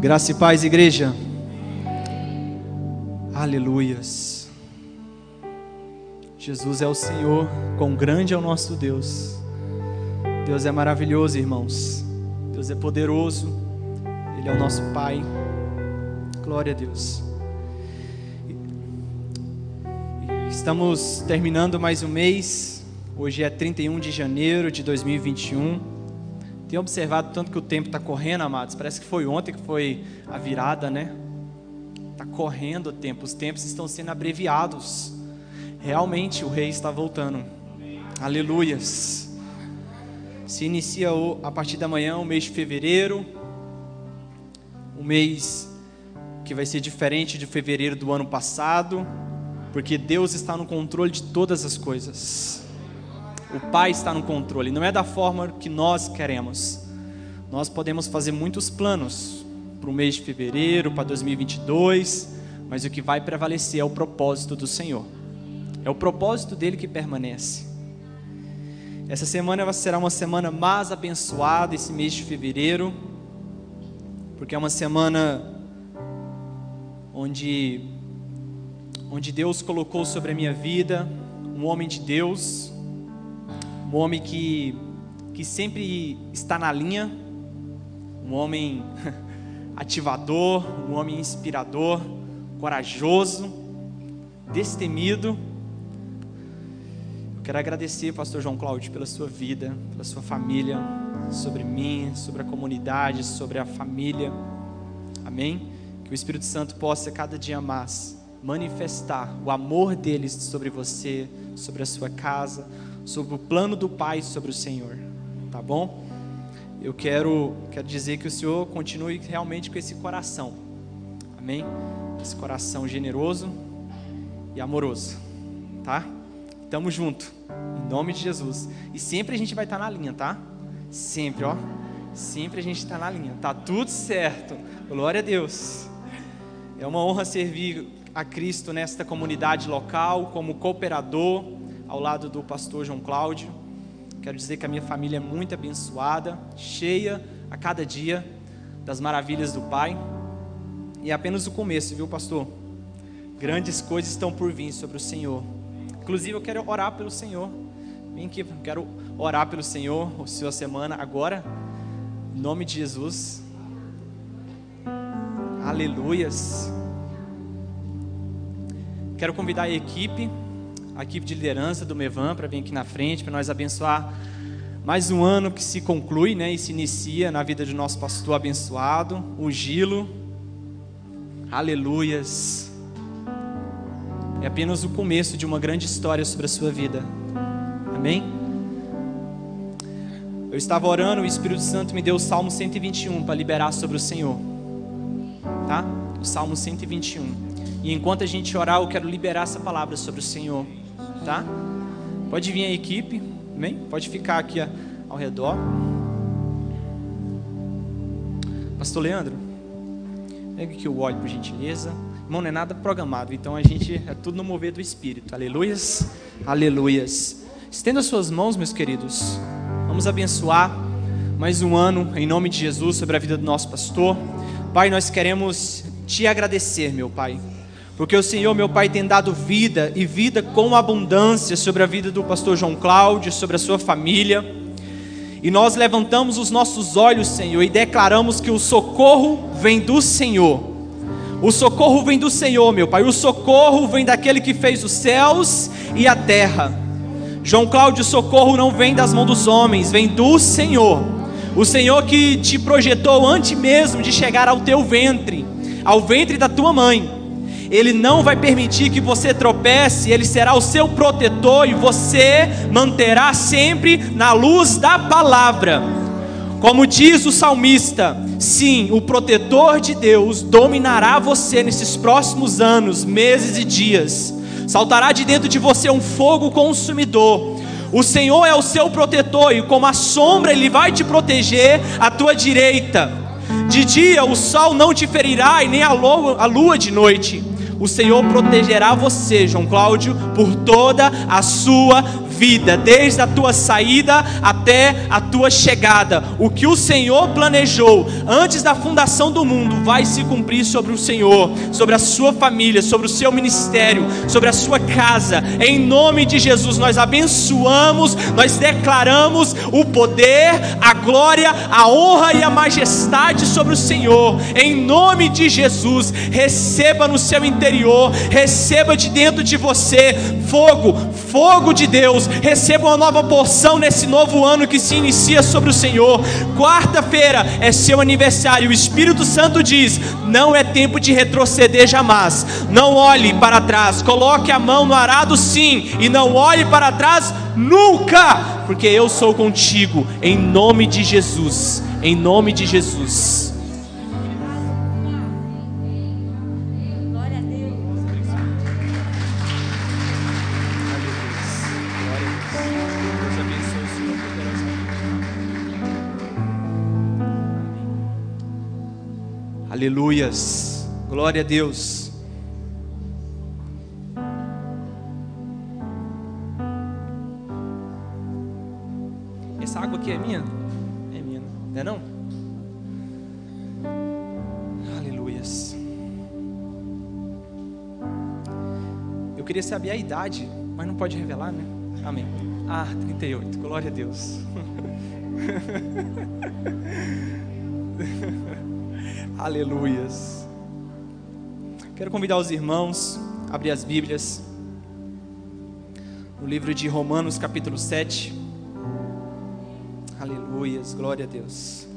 Graça e paz, igreja. Aleluias. Jesus é o Senhor, quão grande é o nosso Deus. Deus é maravilhoso, irmãos. Deus é poderoso. Ele é o nosso Pai. Glória a Deus. Estamos terminando mais um mês. Hoje é 31 de janeiro de 2021. Tenho observado tanto que o tempo está correndo, amados. Parece que foi ontem que foi a virada, né? Está correndo o tempo, os tempos estão sendo abreviados. Realmente o rei está voltando. Aleluias. Se inicia a partir da manhã o mês de fevereiro, um mês que vai ser diferente de fevereiro do ano passado, porque Deus está no controle de todas as coisas. O Pai está no controle, não é da forma que nós queremos. Nós podemos fazer muitos planos para o mês de fevereiro, para 2022, mas o que vai prevalecer é o propósito do Senhor. É o propósito dele que permanece. Essa semana será uma semana mais abençoada, esse mês de fevereiro, porque é uma semana onde, onde Deus colocou sobre a minha vida um homem de Deus, um homem que, que sempre está na linha, um homem ativador, um homem inspirador, corajoso, destemido. Eu quero agradecer, Pastor João Cláudio, pela sua vida, pela sua família, sobre mim, sobre a comunidade, sobre a família. Amém? Que o Espírito Santo possa cada dia mais manifestar o amor deles sobre você, sobre a sua casa, sobre o plano do Pai sobre o Senhor, tá bom? Eu quero, quero dizer que o Senhor continue realmente com esse coração, amém? Esse coração generoso e amoroso, tá? Tamo junto, em nome de Jesus. E sempre a gente vai estar tá na linha, tá? Sempre, ó. Sempre a gente está na linha, tá tudo certo. Glória a Deus. É uma honra servir a Cristo nesta comunidade local como cooperador ao lado do pastor João Cláudio. Quero dizer que a minha família é muito abençoada, cheia a cada dia das maravilhas do Pai. E é apenas o começo, viu, pastor? Grandes coisas estão por vir sobre o Senhor. Inclusive, eu quero orar pelo Senhor. Vem aqui, quero orar pelo Senhor, a sua semana agora, em nome de Jesus. Aleluias. Quero convidar a equipe a equipe de liderança do Mevan para vir aqui na frente, para nós abençoar mais um ano que se conclui né, e se inicia na vida do nosso pastor abençoado, o Gilo. Aleluias. É apenas o começo de uma grande história sobre a sua vida. Amém? Eu estava orando, o Espírito Santo me deu o Salmo 121 para liberar sobre o Senhor. Tá? O Salmo 121. E enquanto a gente orar, eu quero liberar essa palavra sobre o Senhor tá? Pode vir a equipe, amém? Pode ficar aqui ao redor. Pastor Leandro, pega aqui o óleo, por gentileza. Irmão, não é nada programado, então a gente é tudo no mover do Espírito. Aleluias, aleluias. Estenda suas mãos, meus queridos. Vamos abençoar mais um ano em nome de Jesus sobre a vida do nosso pastor. Pai, nós queremos te agradecer, meu Pai porque o Senhor, meu Pai, tem dado vida e vida com abundância sobre a vida do pastor João Cláudio, sobre a sua família. E nós levantamos os nossos olhos, Senhor, e declaramos que o socorro vem do Senhor. O socorro vem do Senhor, meu Pai. O socorro vem daquele que fez os céus e a terra. João Cláudio, o socorro não vem das mãos dos homens, vem do Senhor. O Senhor que te projetou antes mesmo de chegar ao teu ventre, ao ventre da tua mãe. Ele não vai permitir que você tropece, Ele será o seu protetor e você manterá sempre na luz da palavra. Como diz o salmista, sim, o protetor de Deus dominará você nesses próximos anos, meses e dias. Saltará de dentro de você um fogo consumidor. O Senhor é o seu protetor e como a sombra ele vai te proteger à tua direita. De dia o sol não te ferirá e nem a lua, de noite o Senhor protegerá você, João Cláudio, por toda a sua vida, desde a tua saída até a tua chegada. O que o Senhor planejou antes da fundação do mundo vai se cumprir sobre o Senhor, sobre a sua família, sobre o seu ministério, sobre a sua casa. Em nome de Jesus, nós abençoamos, nós declaramos o poder, a glória, a honra e a majestade sobre o Senhor. Em nome de Jesus, receba no seu interior, receba de dentro de você fogo, fogo de Deus. Receba uma nova porção nesse novo ano que se inicia sobre o Senhor. Quarta-feira é seu aniversário. O Espírito Santo diz: não é tempo de retroceder jamais. Não olhe para trás. Coloque a mão no arado, sim, e não olhe para trás nunca, porque eu sou contigo. Em nome de Jesus. Em nome de Jesus. Aleluias. Glória a Deus. Essa água aqui é minha? É minha, não é não? Aleluias. Eu queria saber a idade, mas não pode revelar, né? Amém. Ah, 38. Glória a Deus. Aleluias. Quero convidar os irmãos a abrir as Bíblias no livro de Romanos, capítulo 7. Aleluias, glória a Deus.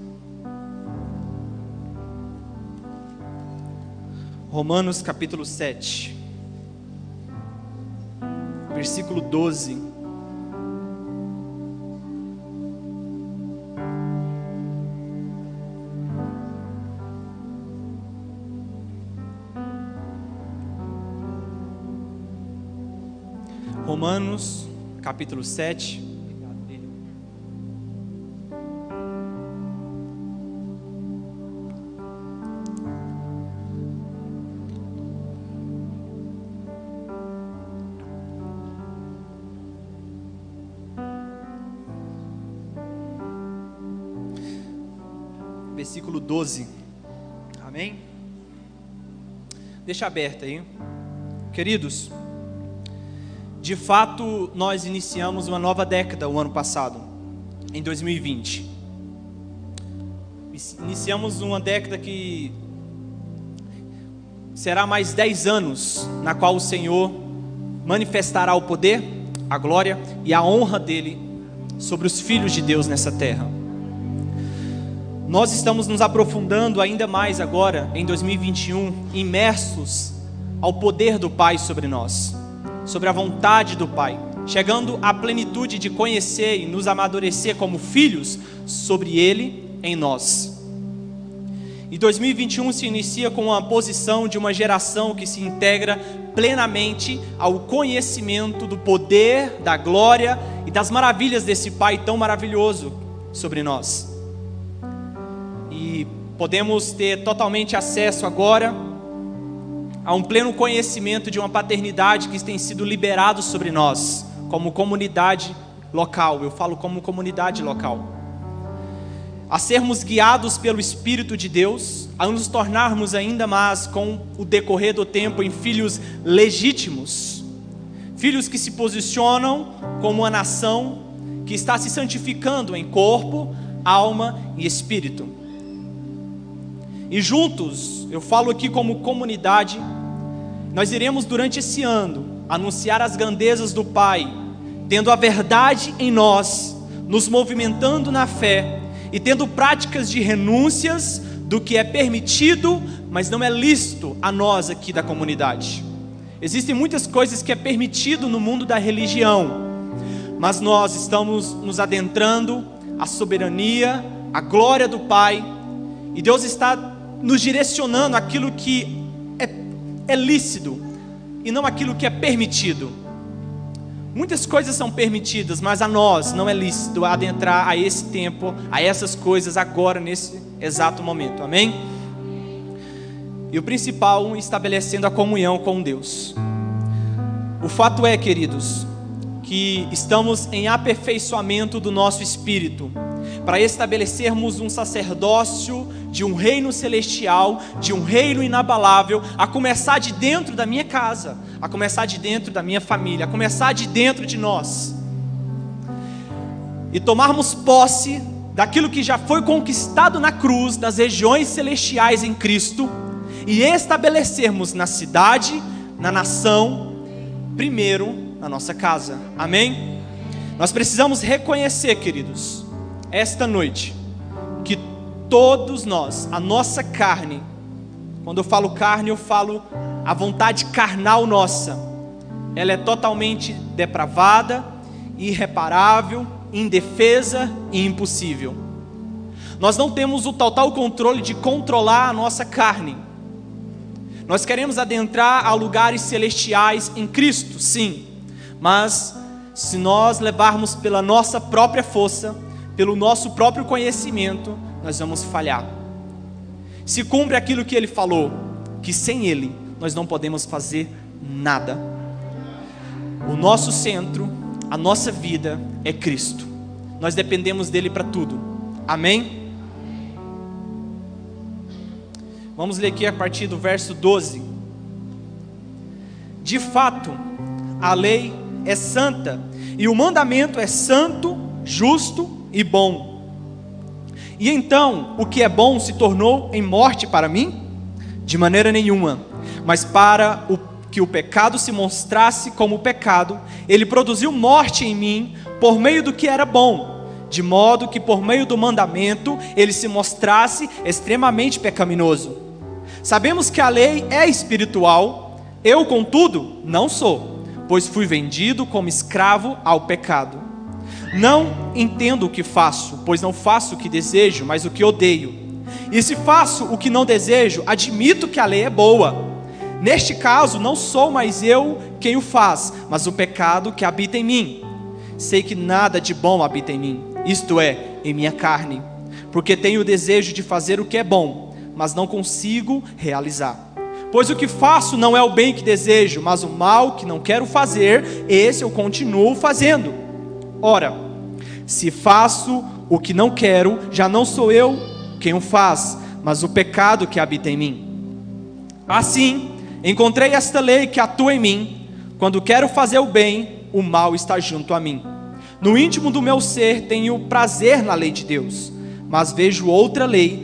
Romanos, capítulo 7, versículo 12. Capítulo 7. Versículo 12. Amém? Deixa aberto aí. Queridos, de fato, nós iniciamos uma nova década o ano passado, em 2020. Iniciamos uma década que será mais 10 anos, na qual o Senhor manifestará o poder, a glória e a honra dele sobre os filhos de Deus nessa terra. Nós estamos nos aprofundando ainda mais agora, em 2021, imersos ao poder do Pai sobre nós sobre a vontade do Pai, chegando à plenitude de conhecer e nos amadurecer como filhos sobre Ele em nós. E 2021 se inicia com a posição de uma geração que se integra plenamente ao conhecimento do poder, da glória e das maravilhas desse Pai tão maravilhoso sobre nós. E podemos ter totalmente acesso agora a um pleno conhecimento de uma paternidade que tem sido liberado sobre nós, como comunidade local. Eu falo como comunidade local. A sermos guiados pelo Espírito de Deus, a nos tornarmos ainda mais, com o decorrer do tempo, em filhos legítimos, filhos que se posicionam como uma nação que está se santificando em corpo, alma e espírito. E juntos, eu falo aqui como comunidade, nós iremos durante esse ano anunciar as grandezas do Pai, tendo a verdade em nós, nos movimentando na fé e tendo práticas de renúncias do que é permitido, mas não é lícito a nós aqui da comunidade. Existem muitas coisas que é permitido no mundo da religião, mas nós estamos nos adentrando a soberania, a glória do Pai, e Deus está nos direcionando aquilo que é, lícito e não aquilo que é permitido. Muitas coisas são permitidas, mas a nós não é lícito adentrar a esse tempo, a essas coisas agora, nesse exato momento. Amém? E o principal, estabelecendo a comunhão com Deus. O fato é, queridos, que estamos em aperfeiçoamento do nosso espírito, para estabelecermos um sacerdócio de um reino celestial, de um reino inabalável, a começar de dentro da minha casa, a começar de dentro da minha família, a começar de dentro de nós. E tomarmos posse daquilo que já foi conquistado na cruz, das regiões celestiais em Cristo, e estabelecermos na cidade, na nação, primeiro na nossa casa. Amém? Nós precisamos reconhecer, queridos, esta noite, que todos nós, a nossa carne, quando eu falo carne, eu falo a vontade carnal nossa, ela é totalmente depravada, irreparável, indefesa e impossível. Nós não temos o total controle de controlar a nossa carne. Nós queremos adentrar a lugares celestiais em Cristo, sim. Mas se nós levarmos pela nossa própria força, pelo nosso próprio conhecimento, nós vamos falhar. Se cumpre aquilo que ele falou, que sem ele nós não podemos fazer nada. O nosso centro, a nossa vida é Cristo. Nós dependemos dele para tudo. Amém? Vamos ler aqui a partir do verso 12. De fato, a lei é santa, e o mandamento é santo, justo e bom. E então, o que é bom se tornou em morte para mim? De maneira nenhuma, mas para o, que o pecado se mostrasse como pecado, ele produziu morte em mim por meio do que era bom, de modo que por meio do mandamento ele se mostrasse extremamente pecaminoso. Sabemos que a lei é espiritual, eu, contudo, não sou pois fui vendido como escravo ao pecado. Não entendo o que faço, pois não faço o que desejo, mas o que odeio. E se faço o que não desejo, admito que a lei é boa. Neste caso, não sou mais eu quem o faz, mas o pecado que habita em mim. Sei que nada de bom habita em mim, isto é, em minha carne, porque tenho o desejo de fazer o que é bom, mas não consigo realizar. Pois o que faço não é o bem que desejo, mas o mal que não quero fazer, esse eu continuo fazendo. Ora, se faço o que não quero, já não sou eu quem o faz, mas o pecado que habita em mim. Assim, encontrei esta lei que atua em mim: quando quero fazer o bem, o mal está junto a mim. No íntimo do meu ser tenho prazer na lei de Deus mas vejo outra lei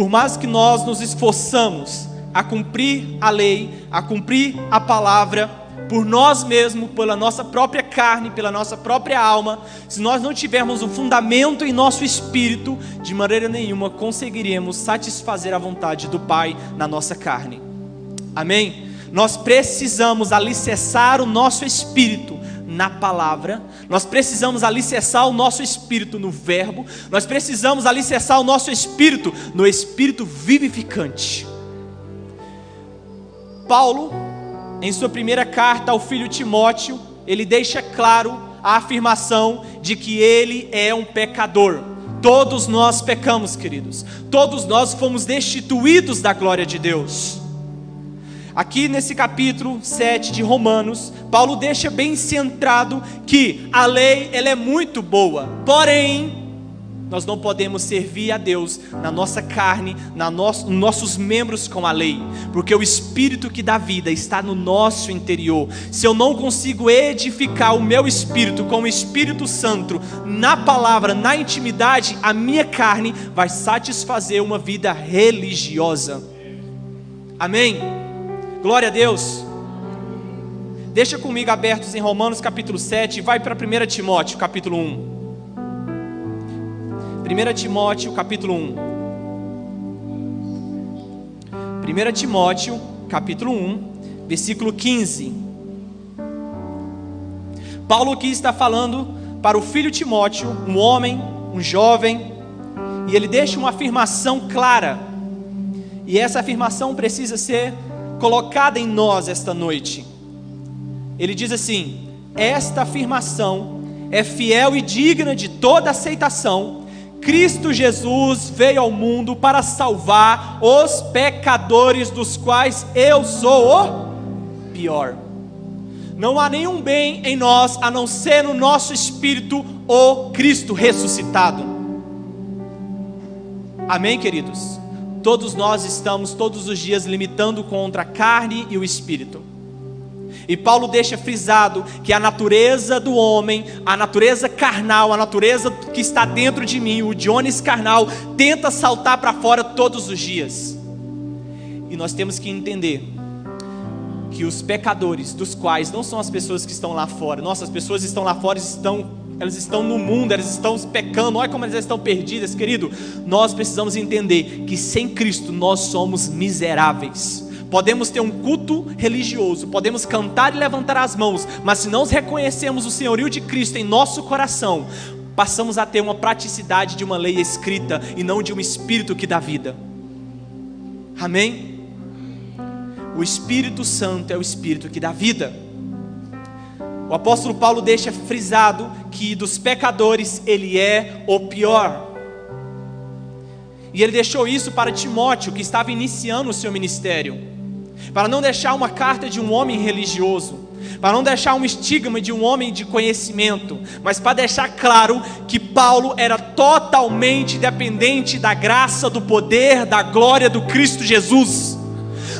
por mais que nós nos esforçamos a cumprir a lei, a cumprir a palavra, por nós mesmos, pela nossa própria carne, pela nossa própria alma, se nós não tivermos um fundamento em nosso espírito, de maneira nenhuma conseguiremos satisfazer a vontade do Pai na nossa carne. Amém? Nós precisamos alicerçar o nosso espírito na palavra, nós precisamos alicerçar o nosso espírito no Verbo, nós precisamos alicerçar o nosso espírito no Espírito vivificante. Paulo, em sua primeira carta ao filho Timóteo, ele deixa claro a afirmação de que ele é um pecador. Todos nós pecamos, queridos. Todos nós fomos destituídos da glória de Deus. Aqui nesse capítulo 7 de Romanos, Paulo deixa bem centrado que a lei ela é muito boa, porém nós não podemos servir a Deus na nossa carne, na nos, nos nossos membros com a lei, porque o Espírito que dá vida está no nosso interior. Se eu não consigo edificar o meu espírito com o Espírito Santo na palavra, na intimidade, a minha carne vai satisfazer uma vida religiosa. Amém? Glória a Deus. Deixa comigo abertos em Romanos capítulo 7 e vai para 1 Timóteo capítulo 1. 1 Timóteo capítulo 1. 1 Timóteo capítulo 1, versículo 15. Paulo aqui está falando para o filho Timóteo, um homem, um jovem, e ele deixa uma afirmação clara. E essa afirmação precisa ser colocada em nós esta noite. Ele diz assim: Esta afirmação é fiel e digna de toda aceitação. Cristo Jesus veio ao mundo para salvar os pecadores, dos quais eu sou o pior. Não há nenhum bem em nós a não ser no nosso espírito o Cristo ressuscitado. Amém, queridos? Todos nós estamos todos os dias limitando contra a carne e o espírito. E Paulo deixa frisado que a natureza do homem, a natureza carnal, a natureza que está dentro de mim, o Jones carnal, tenta saltar para fora todos os dias. E nós temos que entender que os pecadores, dos quais não são as pessoas que estão lá fora, nossas pessoas estão lá fora, estão, elas estão no mundo, elas estão pecando, olha como elas estão perdidas, querido. Nós precisamos entender que sem Cristo nós somos miseráveis. Podemos ter um culto religioso, podemos cantar e levantar as mãos, mas se não reconhecemos o senhorio de Cristo em nosso coração, passamos a ter uma praticidade de uma lei escrita e não de um espírito que dá vida. Amém? O Espírito Santo é o espírito que dá vida. O apóstolo Paulo deixa frisado que dos pecadores ele é o pior. E ele deixou isso para Timóteo, que estava iniciando o seu ministério para não deixar uma carta de um homem religioso, para não deixar um estigma de um homem de conhecimento, mas para deixar claro que Paulo era totalmente dependente da graça, do poder, da glória do Cristo Jesus.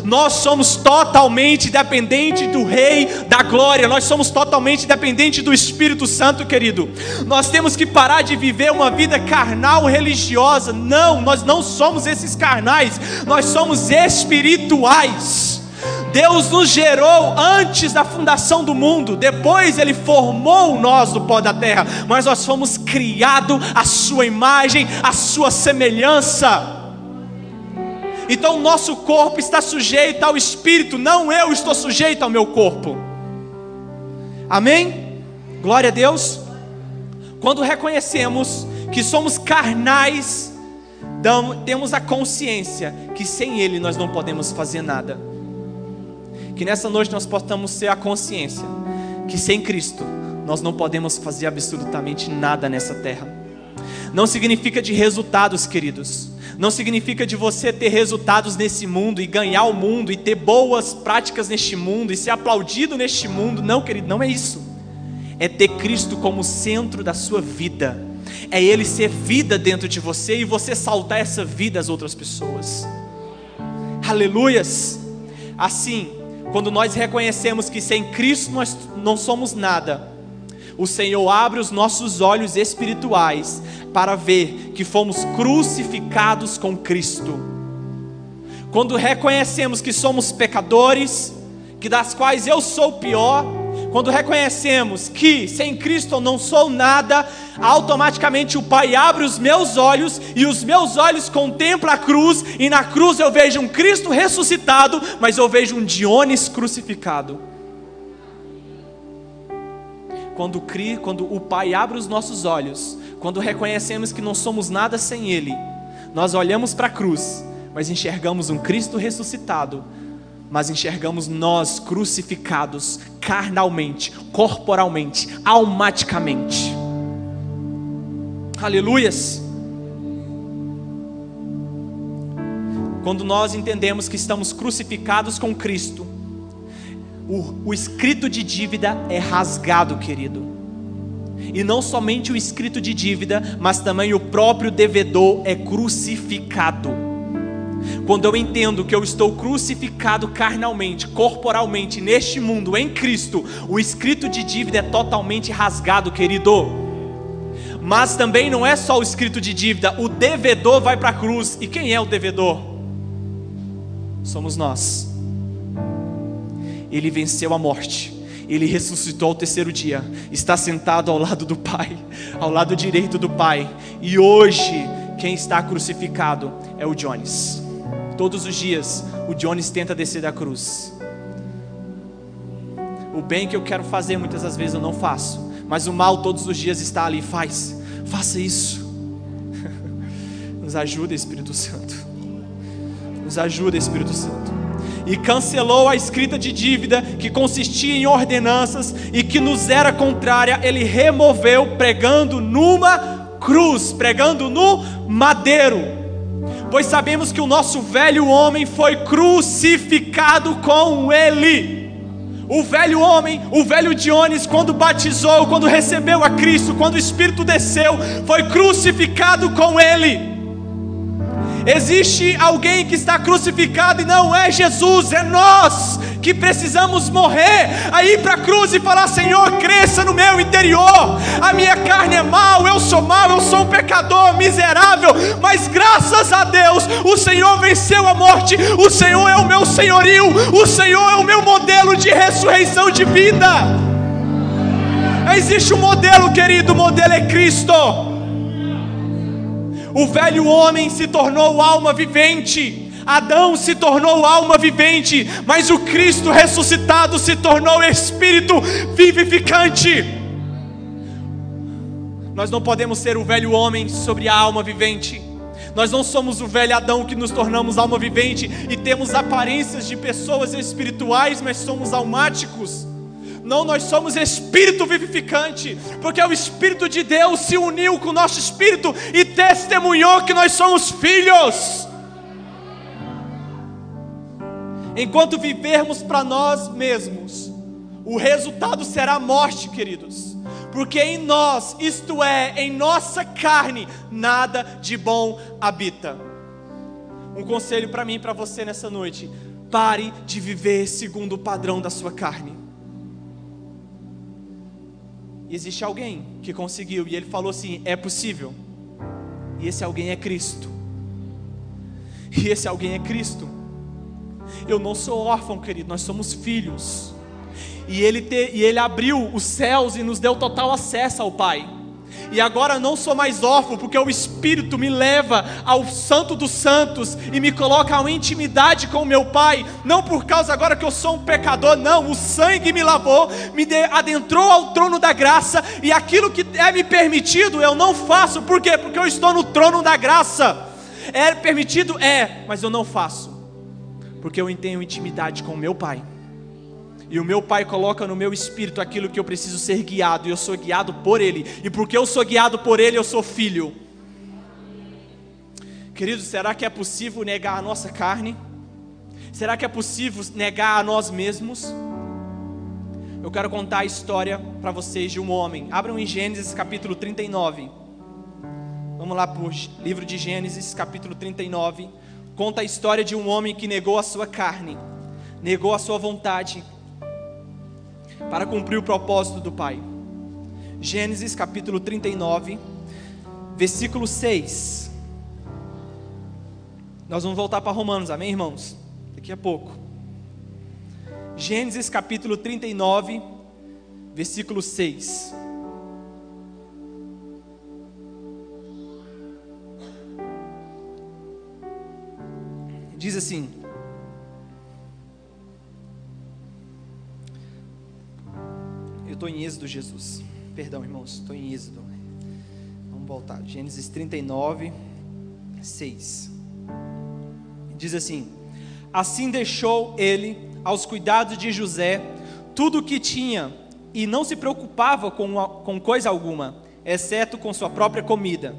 Nós somos totalmente dependentes do Rei da Glória, nós somos totalmente dependentes do Espírito Santo, querido. Nós temos que parar de viver uma vida carnal religiosa. Não, nós não somos esses carnais, nós somos espirituais. Deus nos gerou antes da fundação do mundo, depois Ele formou nós do pó da terra, mas nós fomos criados à Sua imagem, à Sua semelhança. Então o nosso corpo está sujeito ao Espírito, não eu estou sujeito ao meu corpo. Amém? Glória a Deus. Quando reconhecemos que somos carnais, temos a consciência que sem Ele nós não podemos fazer nada. Que nessa noite nós possamos ter a consciência que sem Cristo nós não podemos fazer absolutamente nada nessa terra. Não significa de resultados, queridos. Não significa de você ter resultados nesse mundo e ganhar o mundo e ter boas práticas neste mundo e ser aplaudido neste mundo. Não, querido, não é isso. É ter Cristo como centro da sua vida. É Ele ser vida dentro de você e você saltar essa vida às outras pessoas. Aleluias. Assim, quando nós reconhecemos que sem Cristo nós não somos nada, o Senhor abre os nossos olhos espirituais para ver que fomos crucificados com Cristo. Quando reconhecemos que somos pecadores, que das quais eu sou o pior, quando reconhecemos que sem Cristo eu não sou nada, automaticamente o Pai abre os meus olhos e os meus olhos contemplam a cruz, e na cruz eu vejo um Cristo ressuscitado, mas eu vejo um Dionis crucificado. Quando, quando o Pai abre os nossos olhos, quando reconhecemos que não somos nada sem Ele, nós olhamos para a cruz, mas enxergamos um Cristo ressuscitado, mas enxergamos nós crucificados carnalmente, corporalmente, almaticamente. Aleluias. Quando nós entendemos que estamos crucificados com Cristo, o, o escrito de dívida é rasgado, querido. E não somente o escrito de dívida, mas também o próprio devedor é crucificado. Quando eu entendo que eu estou crucificado carnalmente, corporalmente, neste mundo, em Cristo, o escrito de dívida é totalmente rasgado, querido. Mas também não é só o escrito de dívida, o devedor vai para a cruz. E quem é o devedor? Somos nós. Ele venceu a morte. Ele ressuscitou ao terceiro dia, está sentado ao lado do Pai, ao lado direito do Pai, e hoje quem está crucificado é o Jones. Todos os dias o Jones tenta descer da cruz. O bem que eu quero fazer muitas das vezes eu não faço, mas o mal todos os dias está ali. Faz, faça isso. Nos ajuda, Espírito Santo. Nos ajuda, Espírito Santo. E cancelou a escrita de dívida que consistia em ordenanças e que nos era contrária, ele removeu pregando numa cruz, pregando no madeiro pois sabemos que o nosso velho homem foi crucificado com ele. O velho homem, o velho Dionis, quando batizou, quando recebeu a Cristo, quando o Espírito desceu, foi crucificado com ele. Existe alguém que está crucificado e não é Jesus, é nós que precisamos morrer, a ir para a cruz e falar: Senhor, cresça no meu interior. A minha carne é mal, eu sou mal, eu sou um pecador miserável, mas graças a Deus, o Senhor venceu a morte, o Senhor é o meu senhorio, o Senhor é o meu modelo de ressurreição de vida. Existe um modelo, querido, o modelo é Cristo. O velho homem se tornou alma vivente. Adão se tornou alma vivente, mas o Cristo ressuscitado se tornou espírito vivificante. Nós não podemos ser o velho homem sobre a alma vivente. Nós não somos o velho Adão que nos tornamos alma vivente e temos aparências de pessoas espirituais, mas somos almáticos. Não, nós somos espírito vivificante, porque o Espírito de Deus se uniu com o nosso espírito e testemunhou que nós somos filhos. Enquanto vivermos para nós mesmos, o resultado será morte, queridos. Porque em nós, isto é, em nossa carne, nada de bom habita. Um conselho para mim e para você nessa noite: pare de viver segundo o padrão da sua carne. Existe alguém que conseguiu, e ele falou assim: é possível. E esse alguém é Cristo. E esse alguém é Cristo. Eu não sou órfão, querido, nós somos filhos. E ele, te, e ele abriu os céus e nos deu total acesso ao Pai. E agora não sou mais órfão, porque o Espírito me leva ao Santo dos Santos e me coloca em intimidade com o meu Pai. Não por causa agora que eu sou um pecador, não. O sangue me lavou, me adentrou ao trono da graça. E aquilo que é me permitido, eu não faço. Por quê? Porque eu estou no trono da graça. É permitido? É, mas eu não faço porque eu tenho intimidade com o meu Pai. E o meu Pai coloca no meu espírito aquilo que eu preciso ser guiado, e eu sou guiado por Ele. E porque eu sou guiado por Ele, eu sou filho. Queridos, será que é possível negar a nossa carne? Será que é possível negar a nós mesmos? Eu quero contar a história para vocês de um homem. Abram em Gênesis capítulo 39. Vamos lá para o livro de Gênesis, capítulo 39 conta a história de um homem que negou a sua carne, negou a sua vontade, para cumprir o propósito do Pai. Gênesis capítulo 39, versículo 6. Nós vamos voltar para Romanos, amém, irmãos? Daqui a pouco. Gênesis capítulo 39, versículo 6. diz assim: Eu estou em Êxodo, Jesus. Perdão, irmãos, estou em Êxodo. Vamos voltar. Gênesis 39, 6. Diz assim: Assim deixou ele aos cuidados de José tudo o que tinha e não se preocupava com, com coisa alguma, exceto com sua própria comida.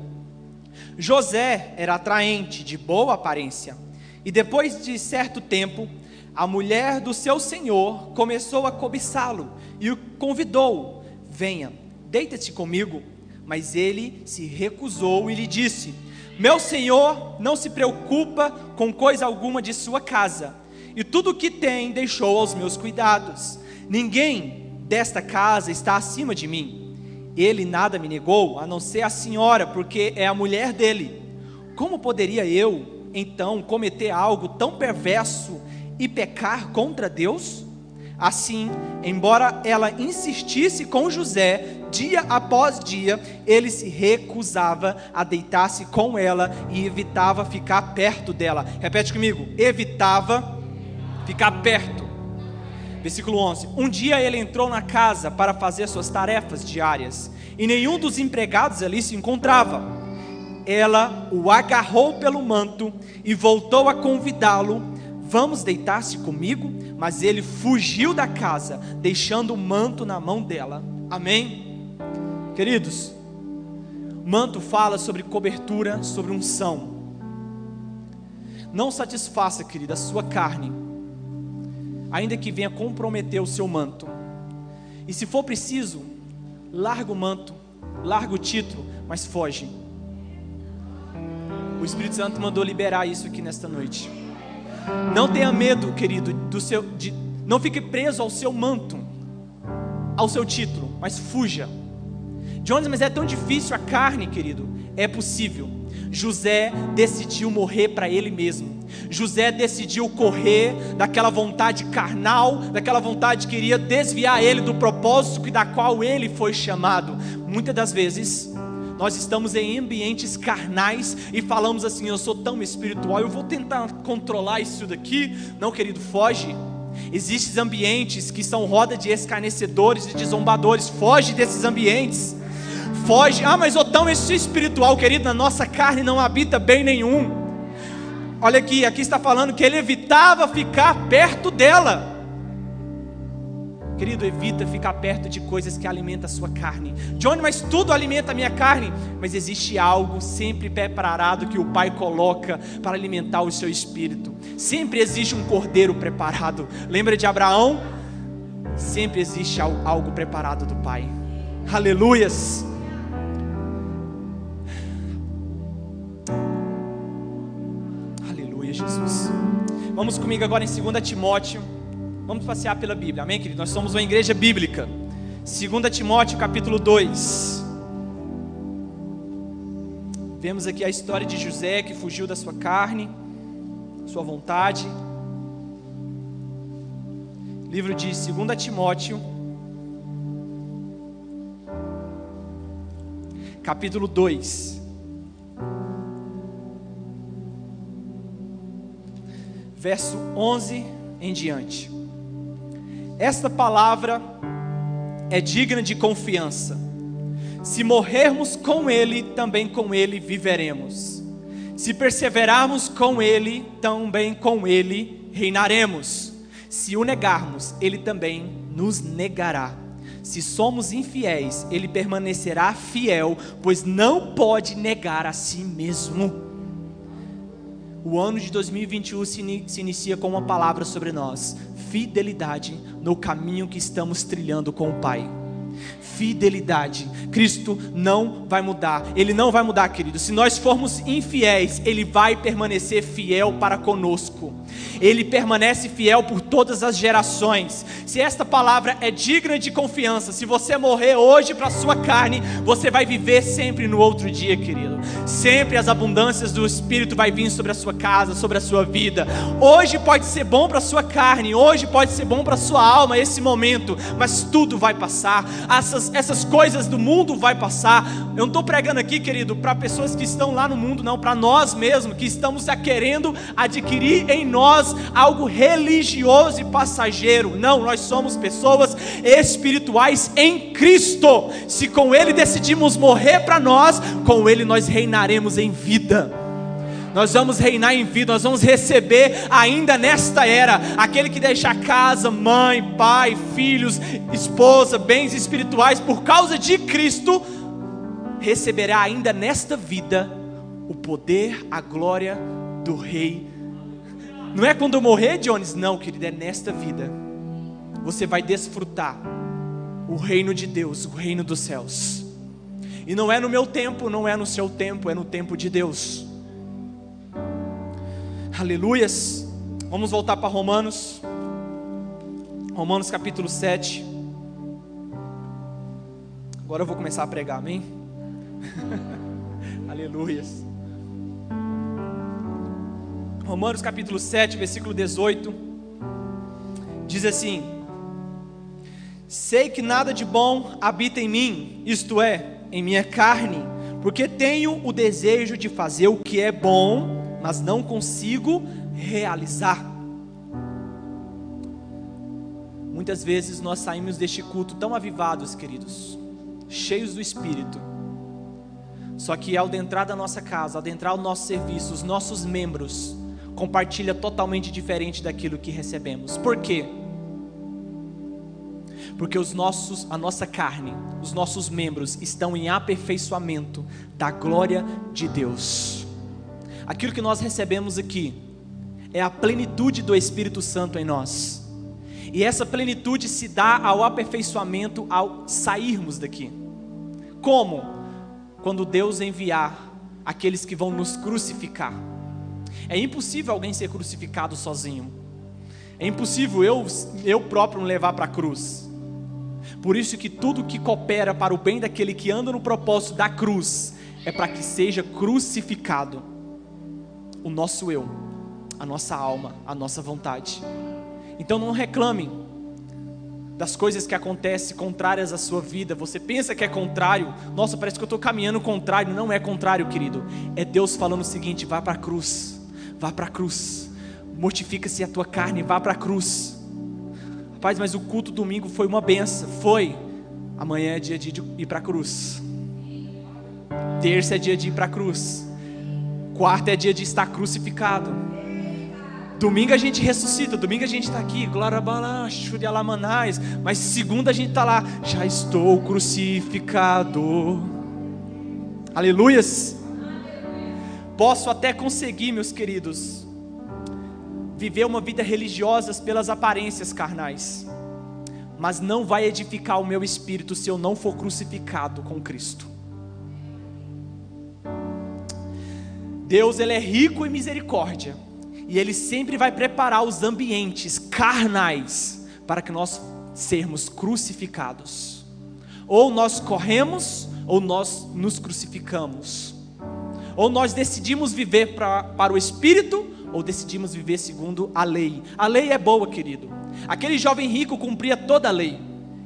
José era atraente, de boa aparência e depois de certo tempo, a mulher do seu senhor começou a cobiçá-lo e o convidou: Venha, deita-te comigo. Mas ele se recusou e lhe disse: Meu senhor não se preocupa com coisa alguma de sua casa, e tudo o que tem deixou aos meus cuidados. Ninguém desta casa está acima de mim. Ele nada me negou, a não ser a senhora, porque é a mulher dele. Como poderia eu, então cometer algo tão perverso e pecar contra Deus? Assim, embora ela insistisse com José, dia após dia, ele se recusava a deitar-se com ela e evitava ficar perto dela. Repete comigo: evitava ficar perto. Versículo 11: Um dia ele entrou na casa para fazer suas tarefas diárias, e nenhum dos empregados ali se encontrava. Ela o agarrou pelo manto e voltou a convidá-lo: Vamos deitar-se comigo? Mas ele fugiu da casa, deixando o manto na mão dela. Amém? Queridos, manto fala sobre cobertura, sobre unção. Não satisfaça, querida, a sua carne ainda que venha comprometer o seu manto. E se for preciso, larga o manto, larga o título, mas foge. O Espírito Santo mandou liberar isso aqui nesta noite. Não tenha medo, querido, do seu, de, não fique preso ao seu manto, ao seu título, mas fuja. Jones, mas é tão difícil a carne, querido. É possível. José decidiu morrer para ele mesmo. José decidiu correr daquela vontade carnal, daquela vontade que queria desviar ele do propósito da qual ele foi chamado. Muitas das vezes, nós estamos em ambientes carnais e falamos assim: eu sou tão espiritual, eu vou tentar controlar isso daqui. Não, querido, foge. Existem ambientes que são roda de escarnecedores e de zombadores, foge desses ambientes. Foge, ah, mas eu tão espiritual, querido, na nossa carne não habita bem nenhum. Olha aqui, aqui está falando que ele evitava ficar perto dela. Querido, evita ficar perto de coisas que alimentam a sua carne. Johnny, mas tudo alimenta a minha carne. Mas existe algo sempre preparado que o Pai coloca para alimentar o seu espírito. Sempre existe um cordeiro preparado. Lembra de Abraão? Sempre existe algo preparado do Pai. Aleluias. Jesus. Vamos comigo agora em 2 Timóteo. Vamos passear pela Bíblia, amém, querido? Nós somos uma igreja bíblica. 2 Timóteo, capítulo 2. Vemos aqui a história de José que fugiu da sua carne, sua vontade. Livro de 2 Timóteo, capítulo 2. verso 11 em diante. Esta palavra é digna de confiança. Se morrermos com Ele, também com Ele viveremos. Se perseverarmos com Ele, também com Ele reinaremos. Se o negarmos, Ele também nos negará. Se somos infiéis, Ele permanecerá fiel, pois não pode negar a si mesmo. O ano de 2021 se, in se inicia com uma palavra sobre nós: fidelidade no caminho que estamos trilhando com o Pai fidelidade. Cristo não vai mudar, Ele não vai mudar, querido. Se nós formos infiéis, Ele vai permanecer fiel para conosco. Ele permanece fiel por todas as gerações. Se esta palavra é digna de confiança, se você morrer hoje para a sua carne, você vai viver sempre no outro dia, querido. Sempre as abundâncias do Espírito vai vir sobre a sua casa, sobre a sua vida. Hoje pode ser bom para a sua carne, hoje pode ser bom para a sua alma esse momento, mas tudo vai passar. Essas, essas coisas do mundo vai passar. Eu não estou pregando aqui, querido, para pessoas que estão lá no mundo, não, para nós mesmos que estamos querendo adquirir em nós algo religioso e passageiro. Não, nós somos pessoas espirituais em Cristo. Se com Ele decidimos morrer para nós, com Ele nós reinaremos em vida. Nós vamos reinar em vida, nós vamos receber ainda nesta era aquele que deixa casa, mãe, pai, filhos, esposa, bens espirituais por causa de Cristo, receberá ainda nesta vida o poder, a glória do Rei não é quando eu morrer, Jones? Não, querido, é nesta vida. Você vai desfrutar o reino de Deus, o reino dos céus. E não é no meu tempo, não é no seu tempo, é no tempo de Deus. Aleluias. Vamos voltar para Romanos. Romanos capítulo 7. Agora eu vou começar a pregar, amém? Aleluias. Romanos capítulo 7, versículo 18, diz assim: Sei que nada de bom habita em mim, isto é, em minha carne, porque tenho o desejo de fazer o que é bom, mas não consigo realizar. Muitas vezes nós saímos deste culto tão avivados, queridos, cheios do Espírito. Só que ao entrar da nossa casa, ao entrar o nosso serviço, os nossos membros compartilham totalmente diferente daquilo que recebemos. Por quê? Porque os nossos, a nossa carne, os nossos membros estão em aperfeiçoamento da glória de Deus. Aquilo que nós recebemos aqui é a plenitude do Espírito Santo em nós. E essa plenitude se dá ao aperfeiçoamento ao sairmos daqui. Como? Quando Deus enviar aqueles que vão nos crucificar. É impossível alguém ser crucificado sozinho. É impossível eu, eu próprio me levar para a cruz. Por isso que tudo que coopera para o bem daquele que anda no propósito da cruz é para que seja crucificado o nosso eu, a nossa alma, a nossa vontade. Então não reclame das coisas que acontecem contrárias à sua vida. Você pensa que é contrário? Nossa, parece que eu estou caminhando contrário. Não é contrário, querido. É Deus falando o seguinte: vá para a cruz, vá para a cruz. Mortifica-se a tua carne, vá para a cruz. Rapaz, mas o culto domingo foi uma benção. Foi. Amanhã é dia de ir para a cruz. Terça é dia de ir para a cruz. Quarta é dia de estar crucificado. Domingo a gente ressuscita, domingo a gente está aqui, glória a manais, mas segunda a gente está lá, já estou crucificado. Aleluias. Posso até conseguir, meus queridos, viver uma vida religiosa pelas aparências carnais, mas não vai edificar o meu espírito se eu não for crucificado com Cristo. Deus ele é rico em misericórdia e ele sempre vai preparar os ambientes carnais para que nós sermos crucificados. Ou nós corremos ou nós nos crucificamos. Ou nós decidimos viver pra, para o espírito ou decidimos viver segundo a lei. A lei é boa, querido. Aquele jovem rico cumpria toda a lei.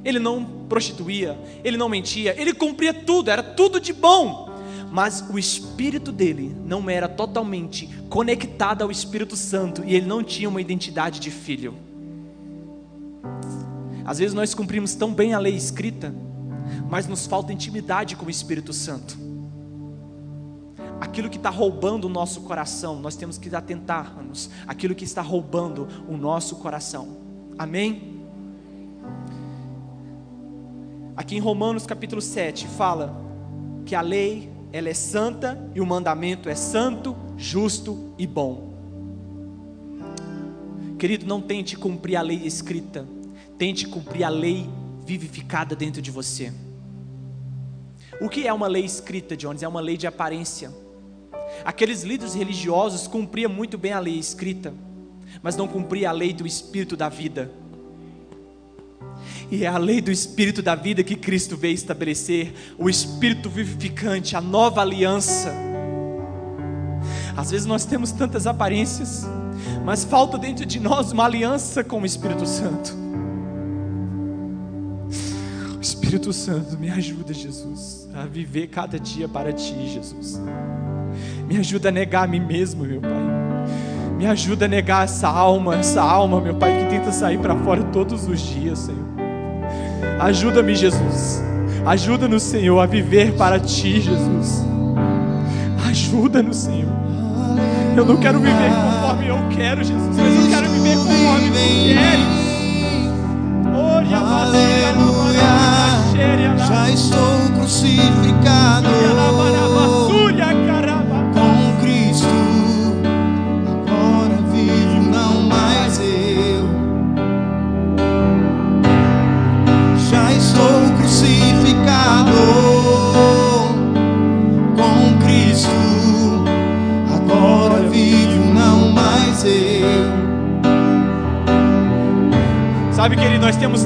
Ele não prostituía, ele não mentia, ele cumpria tudo, era tudo de bom mas o espírito dele não era totalmente conectado ao Espírito Santo e ele não tinha uma identidade de filho. Às vezes nós cumprimos tão bem a lei escrita, mas nos falta intimidade com o Espírito Santo. Aquilo que está roubando o nosso coração, nós temos que atentarmos. Aquilo que está roubando o nosso coração. Amém? Aqui em Romanos capítulo 7 fala que a lei ela é santa e o mandamento é santo, justo e bom. Querido, não tente cumprir a lei escrita, tente cumprir a lei vivificada dentro de você. O que é uma lei escrita, Jones? É uma lei de aparência. Aqueles líderes religiosos cumpriam muito bem a lei escrita, mas não cumpriam a lei do espírito da vida. E é a lei do Espírito da vida que Cristo veio estabelecer, o Espírito vivificante, a nova aliança. Às vezes nós temos tantas aparências, mas falta dentro de nós uma aliança com o Espírito Santo. O Espírito Santo, me ajuda, Jesus, a viver cada dia para Ti, Jesus. Me ajuda a negar a mim mesmo, meu Pai. Me ajuda a negar essa alma, essa alma, meu Pai, que tenta sair para fora todos os dias, Senhor. Ajuda-me, Jesus. Ajuda-nos, Senhor, a viver para Ti, Jesus. Ajuda-nos, Senhor. Eu não quero viver conforme eu quero, Jesus, mas eu quero viver conforme Tu queres. Já estou crucificado. Sabe, querido, nós temos.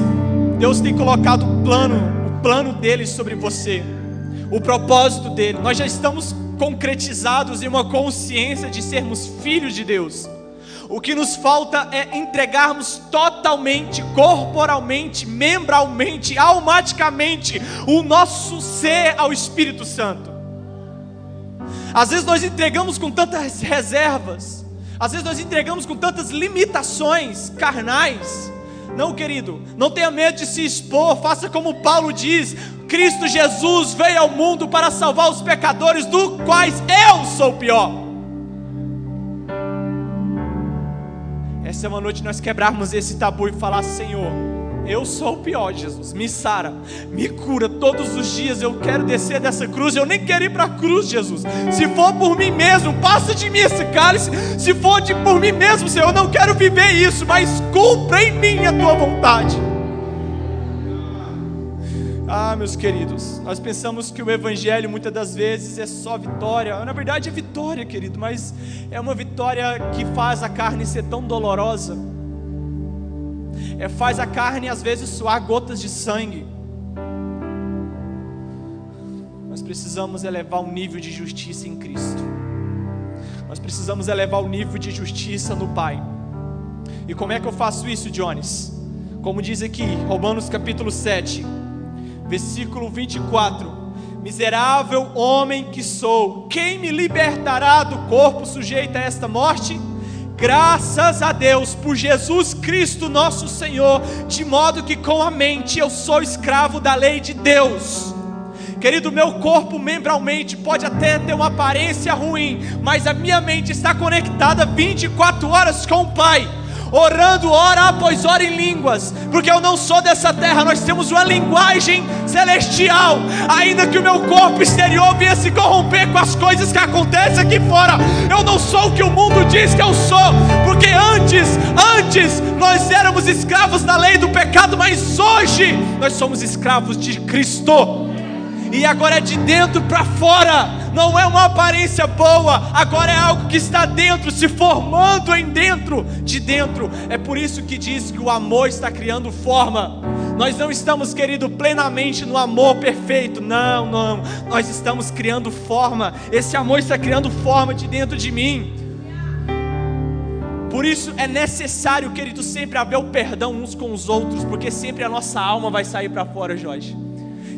Deus tem colocado o plano, o plano dele sobre você, o propósito dele. Nós já estamos concretizados em uma consciência de sermos filhos de Deus. O que nos falta é entregarmos totalmente, corporalmente, membralmente, almaticamente o nosso ser ao Espírito Santo. Às vezes nós entregamos com tantas reservas, às vezes nós entregamos com tantas limitações carnais, Não, querido, não tenha medo de se expor, faça como Paulo diz: Cristo Jesus veio ao mundo para salvar os pecadores, do quais eu sou o pior. Essa é uma noite nós quebrarmos esse tabu e falar: Senhor, eu sou o pior, Jesus. Me sara, me cura todos os dias. Eu quero descer dessa cruz. Eu nem quero ir para a cruz, Jesus. Se for por mim mesmo, passa de mim esse cálice. Se for de por mim mesmo, Senhor, eu não quero viver isso, mas cumpra em mim a tua vontade. Ah, meus queridos, nós pensamos que o Evangelho muitas das vezes é só vitória. Na verdade é vitória, querido, mas é uma vitória que faz a carne ser tão dolorosa é, faz a carne às vezes suar gotas de sangue. Nós precisamos elevar o nível de justiça em Cristo. Nós precisamos elevar o nível de justiça no Pai. E como é que eu faço isso, Jones? Como diz aqui, Romanos capítulo 7, versículo 24: Miserável homem que sou, quem me libertará do corpo sujeito a esta morte? Graças a Deus por Jesus Cristo nosso Senhor, de modo que com a mente eu sou escravo da lei de Deus. Querido, meu corpo membralmente pode até ter uma aparência ruim, mas a minha mente está conectada 24 horas com o Pai orando hora após hora em línguas, porque eu não sou dessa terra, nós temos uma linguagem celestial, ainda que o meu corpo exterior venha se corromper com as coisas que acontecem aqui fora, eu não sou o que o mundo diz que eu sou, porque antes, antes nós éramos escravos da lei do pecado, mas hoje nós somos escravos de Cristo. E agora é de dentro para fora não é uma aparência boa, agora é algo que está dentro, se formando em dentro de dentro. É por isso que diz que o amor está criando forma. Nós não estamos, querido, plenamente no amor perfeito. Não, não. Nós estamos criando forma. Esse amor está criando forma de dentro de mim. Por isso é necessário, querido, sempre haver o perdão uns com os outros, porque sempre a nossa alma vai sair para fora, Jorge.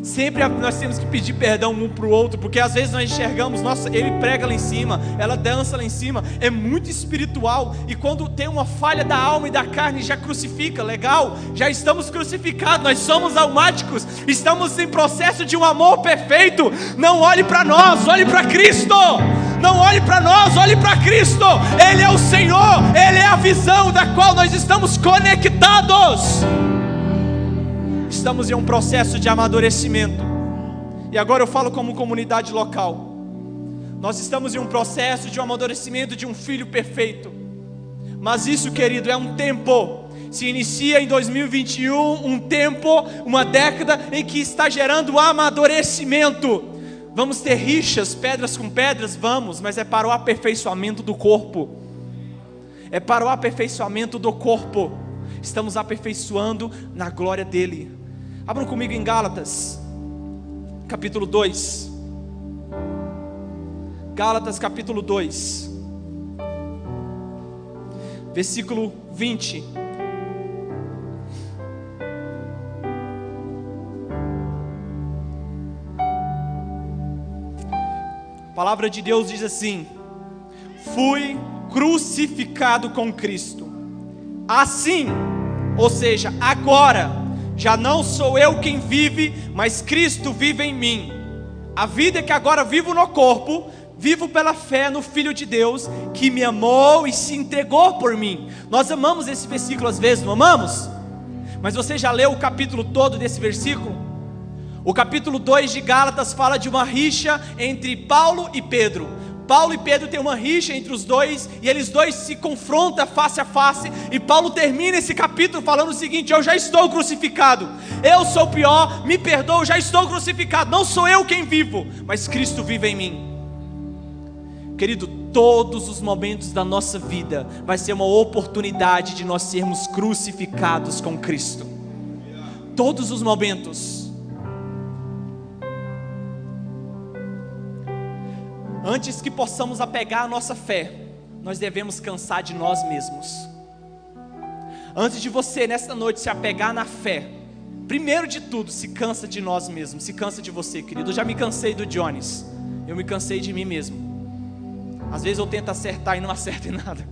Sempre nós temos que pedir perdão um para o outro, porque às vezes nós enxergamos, nossa, ele prega lá em cima, ela dança lá em cima, é muito espiritual. E quando tem uma falha da alma e da carne, já crucifica, legal, já estamos crucificados, nós somos almáticos, estamos em processo de um amor perfeito. Não olhe para nós, olhe para Cristo. Não olhe para nós, olhe para Cristo. Ele é o Senhor, Ele é a visão da qual nós estamos conectados estamos em um processo de amadurecimento. E agora eu falo como comunidade local. Nós estamos em um processo de um amadurecimento de um filho perfeito. Mas isso, querido, é um tempo. Se inicia em 2021 um tempo, uma década em que está gerando amadurecimento. Vamos ter rixas, pedras com pedras? Vamos, mas é para o aperfeiçoamento do corpo. É para o aperfeiçoamento do corpo. Estamos aperfeiçoando na glória dele. Abram comigo em Gálatas, capítulo 2. Gálatas, capítulo 2, versículo 20. A palavra de Deus diz assim: Fui crucificado com Cristo. Assim, ou seja, agora, já não sou eu quem vive, mas Cristo vive em mim. A vida que agora vivo no corpo, vivo pela fé no Filho de Deus, que me amou e se entregou por mim. Nós amamos esse versículo às vezes, não amamos? Mas você já leu o capítulo todo desse versículo? O capítulo 2 de Gálatas fala de uma rixa entre Paulo e Pedro. Paulo e Pedro têm uma rixa entre os dois e eles dois se confrontam face a face. E Paulo termina esse capítulo falando o seguinte: Eu já estou crucificado, eu sou pior, me perdoa, já estou crucificado. Não sou eu quem vivo, mas Cristo vive em mim. Querido, todos os momentos da nossa vida vai ser uma oportunidade de nós sermos crucificados com Cristo. Todos os momentos. Antes que possamos apegar a nossa fé, nós devemos cansar de nós mesmos. Antes de você nesta noite se apegar na fé, primeiro de tudo, se cansa de nós mesmos, se cansa de você, querido. Eu já me cansei do Jones, eu me cansei de mim mesmo. Às vezes eu tento acertar e não acerto em nada.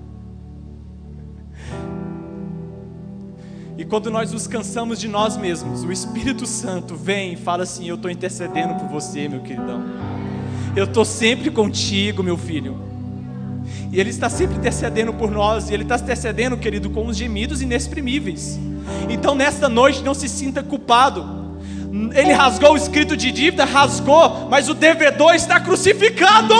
E quando nós nos cansamos de nós mesmos, o Espírito Santo vem e fala assim: Eu estou intercedendo por você, meu queridão. Eu estou sempre contigo, meu filho. E Ele está sempre intercedendo por nós, e Ele está intercedendo, querido, com os gemidos inexprimíveis. Então, nesta noite, não se sinta culpado. Ele rasgou o escrito de dívida, rasgou, mas o devedor está crucificado.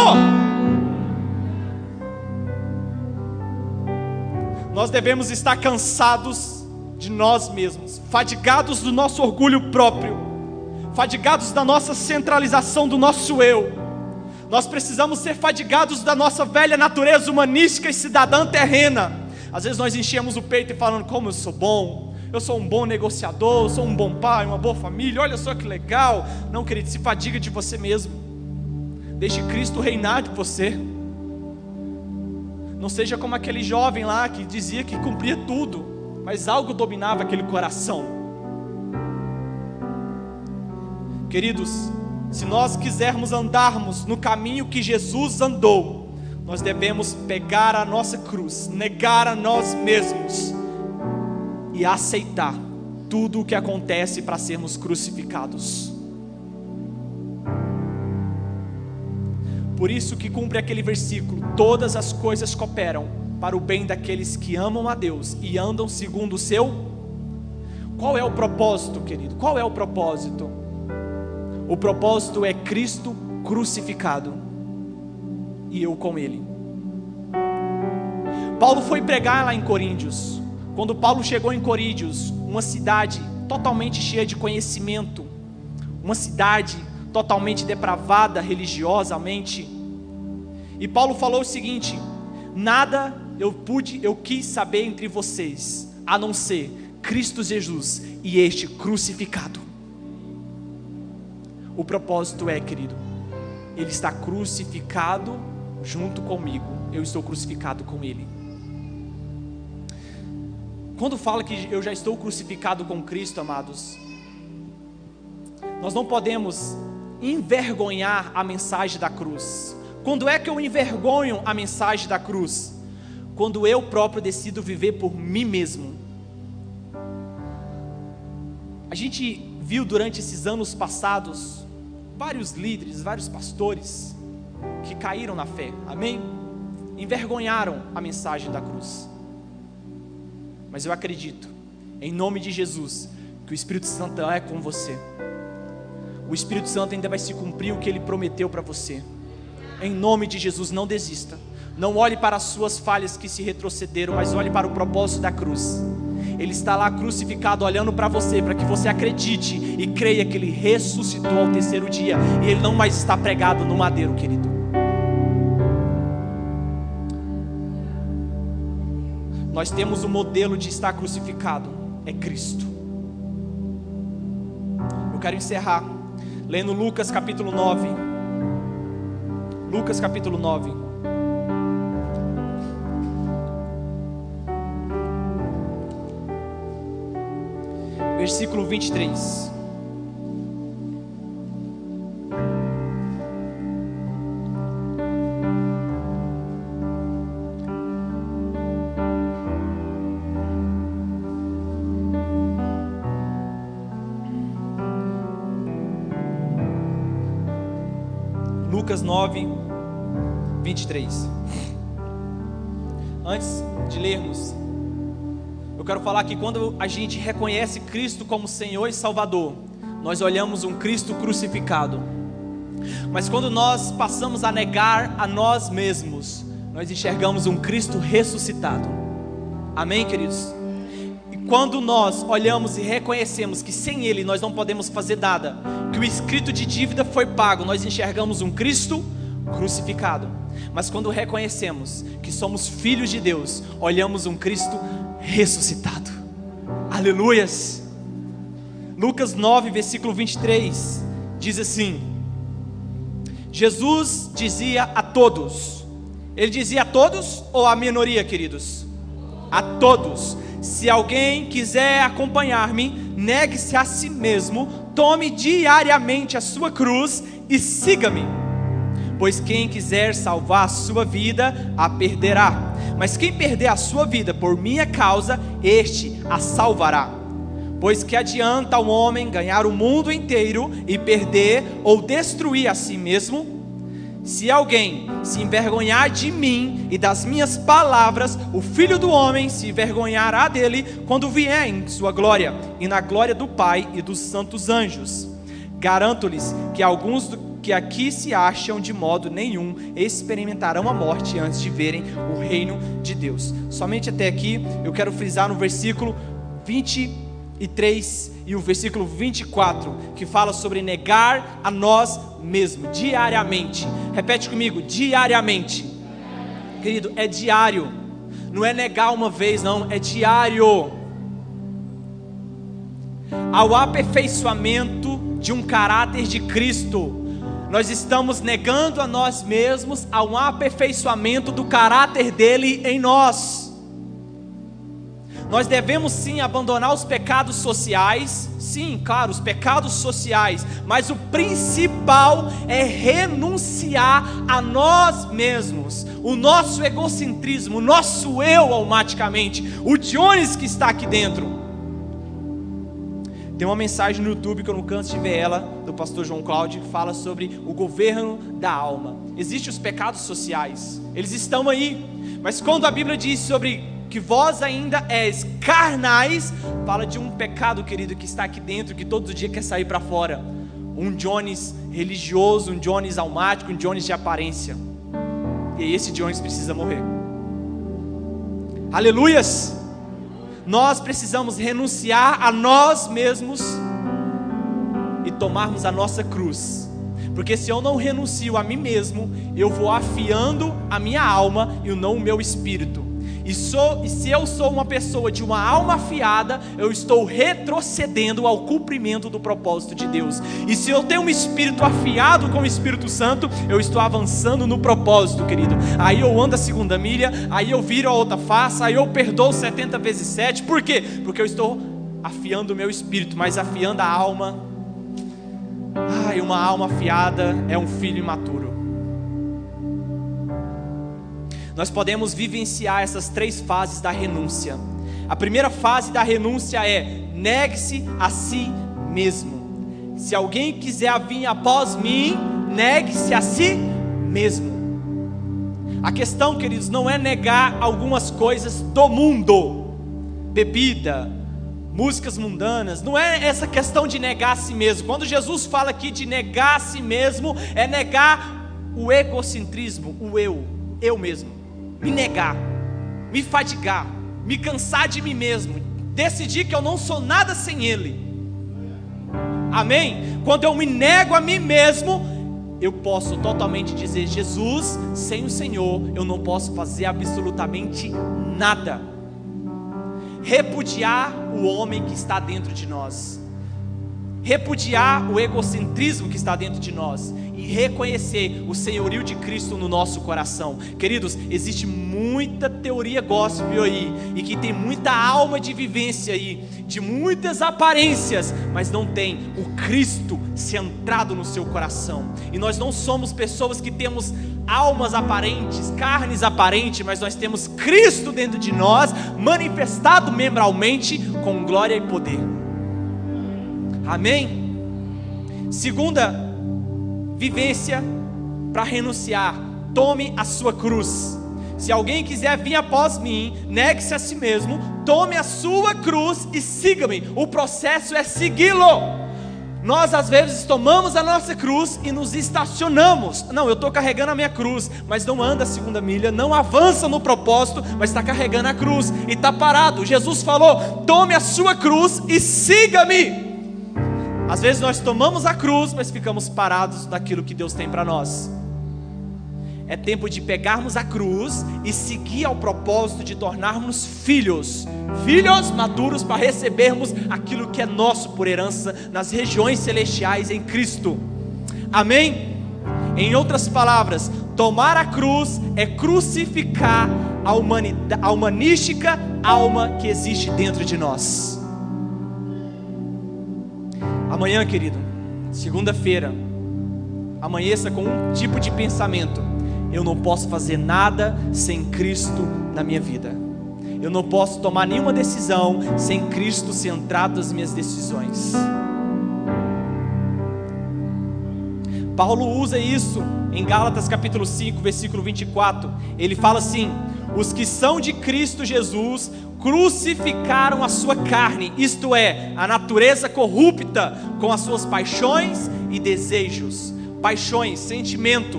Nós devemos estar cansados de nós mesmos, fadigados do nosso orgulho próprio, fadigados da nossa centralização do nosso eu. Nós precisamos ser fadigados da nossa velha natureza humanística e cidadã terrena. Às vezes nós enchemos o peito e falando como eu sou bom, eu sou um bom negociador, eu sou um bom pai, uma boa família, olha só que legal. Não, querido, se fadiga de você mesmo. Deixe Cristo reinar de você. Não seja como aquele jovem lá que dizia que cumpria tudo, mas algo dominava aquele coração. Queridos, se nós quisermos andarmos no caminho que Jesus andou, nós devemos pegar a nossa cruz, negar a nós mesmos e aceitar tudo o que acontece para sermos crucificados. Por isso que cumpre aquele versículo: todas as coisas cooperam para o bem daqueles que amam a Deus e andam segundo o seu. Qual é o propósito, querido? Qual é o propósito? O propósito é Cristo crucificado e eu com Ele. Paulo foi pregar lá em Coríntios. Quando Paulo chegou em Coríntios, uma cidade totalmente cheia de conhecimento, uma cidade totalmente depravada religiosamente. E Paulo falou o seguinte: nada eu pude, eu quis saber entre vocês, a não ser Cristo Jesus e este crucificado. O propósito é, querido, ele está crucificado junto comigo, eu estou crucificado com ele. Quando fala que eu já estou crucificado com Cristo, amados, nós não podemos envergonhar a mensagem da cruz. Quando é que eu envergonho a mensagem da cruz? quando eu próprio decido viver por mim mesmo. A gente viu durante esses anos passados vários líderes, vários pastores que caíram na fé, amém? Envergonharam a mensagem da cruz. Mas eu acredito, em nome de Jesus, que o Espírito Santo é com você. O Espírito Santo ainda vai se cumprir o que ele prometeu para você. Em nome de Jesus, não desista. Não olhe para as suas falhas que se retrocederam, mas olhe para o propósito da cruz. Ele está lá crucificado, olhando para você, para que você acredite e creia que Ele ressuscitou ao terceiro dia e Ele não mais está pregado no madeiro, querido. Nós temos o um modelo de estar crucificado, é Cristo. Eu quero encerrar lendo Lucas capítulo 9. Lucas capítulo 9. Versículo 23. Lucas 9, 23. Antes de lermos, eu quero falar que quando a gente reconhece Cristo como Senhor e Salvador, nós olhamos um Cristo crucificado. Mas quando nós passamos a negar a nós mesmos, nós enxergamos um Cristo ressuscitado. Amém, queridos? E quando nós olhamos e reconhecemos que sem Ele nós não podemos fazer nada, que o escrito de dívida foi pago, nós enxergamos um Cristo crucificado. Mas quando reconhecemos que somos filhos de Deus, olhamos um Cristo ressuscitado. Aleluias. Lucas 9, versículo 23 diz assim: Jesus dizia a todos, ele dizia a todos ou a minoria, queridos? A todos. Se alguém quiser acompanhar-me, negue-se a si mesmo, tome diariamente a sua cruz e siga-me. Pois quem quiser salvar a sua vida, a perderá mas quem perder a sua vida por minha causa, este a salvará. Pois que adianta um homem ganhar o mundo inteiro e perder ou destruir a si mesmo? Se alguém se envergonhar de mim e das minhas palavras, o filho do homem se envergonhará dele quando vier em sua glória e na glória do Pai e dos santos anjos. Garanto-lhes que alguns que aqui se acham de modo nenhum experimentarão a morte antes de verem o reino de Deus. Somente até aqui eu quero frisar no versículo 23 e o versículo 24, que fala sobre negar a nós mesmos diariamente. Repete comigo, diariamente. Querido, é diário. Não é negar uma vez, não, é diário. Ao aperfeiçoamento de um caráter de Cristo, nós estamos negando a nós mesmos a um aperfeiçoamento do caráter dele em nós. Nós devemos sim abandonar os pecados sociais, sim, claro, os pecados sociais, mas o principal é renunciar a nós mesmos, o nosso egocentrismo, o nosso eu automaticamente, o Dionis que está aqui dentro. Tem uma mensagem no YouTube que eu não canso de ver ela, do pastor João Cláudio, que fala sobre o governo da alma. Existem os pecados sociais, eles estão aí, mas quando a Bíblia diz sobre que vós ainda és carnais, fala de um pecado, querido, que está aqui dentro, que todo dia quer sair para fora. Um Jones religioso, um Jones almático, um Jones de aparência. E esse Jones precisa morrer. Aleluias! Nós precisamos renunciar a nós mesmos e tomarmos a nossa cruz. Porque se eu não renuncio a mim mesmo, eu vou afiando a minha alma e não o meu espírito. E, sou, e se eu sou uma pessoa de uma alma afiada, eu estou retrocedendo ao cumprimento do propósito de Deus. E se eu tenho um espírito afiado com o Espírito Santo, eu estou avançando no propósito, querido. Aí eu ando a segunda milha, aí eu viro a outra face, aí eu perdoo 70 vezes 7. Por quê? Porque eu estou afiando o meu espírito, mas afiando a alma. Ai, uma alma afiada é um filho imaturo. Nós podemos vivenciar essas três fases da renúncia. A primeira fase da renúncia é negue-se a si mesmo. Se alguém quiser vir após mim, negue-se a si mesmo. A questão, queridos, não é negar algumas coisas do mundo, bebida, músicas mundanas, não é essa questão de negar a si mesmo. Quando Jesus fala aqui de negar a si mesmo, é negar o egocentrismo, o eu, eu mesmo me negar, me fadigar, me cansar de mim mesmo, decidir que eu não sou nada sem Ele. Amém? Quando eu me nego a mim mesmo, eu posso totalmente dizer: Jesus, sem o Senhor, eu não posso fazer absolutamente nada. Repudiar o homem que está dentro de nós, repudiar o egocentrismo que está dentro de nós e reconhecer o senhorio de Cristo no nosso coração. Queridos, existe muita teoria gospel aí e que tem muita alma de vivência aí, de muitas aparências, mas não tem o Cristo centrado no seu coração. E nós não somos pessoas que temos almas aparentes, carnes aparentes, mas nós temos Cristo dentro de nós, manifestado membralmente com glória e poder. Amém? Segunda vivência para renunciar. Tome a sua cruz. Se alguém quiser vir após mim, negue-se a si mesmo, tome a sua cruz e siga-me. O processo é segui-lo. Nós às vezes tomamos a nossa cruz e nos estacionamos. Não, eu estou carregando a minha cruz, mas não anda a segunda milha, não avança no propósito, mas está carregando a cruz e está parado. Jesus falou: tome a sua cruz e siga-me. Às vezes nós tomamos a cruz, mas ficamos parados naquilo que Deus tem para nós. É tempo de pegarmos a cruz e seguir ao propósito de tornarmos filhos, filhos maduros para recebermos aquilo que é nosso por herança nas regiões celestiais em Cristo. Amém? Em outras palavras, tomar a cruz é crucificar a, a humanística alma que existe dentro de nós. Amanhã, querido, segunda-feira, amanheça com um tipo de pensamento: eu não posso fazer nada sem Cristo na minha vida. Eu não posso tomar nenhuma decisão sem Cristo centrado nas minhas decisões. Paulo usa isso em Gálatas capítulo 5, versículo 24. Ele fala assim: Os que são de Cristo Jesus crucificaram a sua carne, isto é, a natureza corrupta, com as suas paixões e desejos. Paixões, sentimento,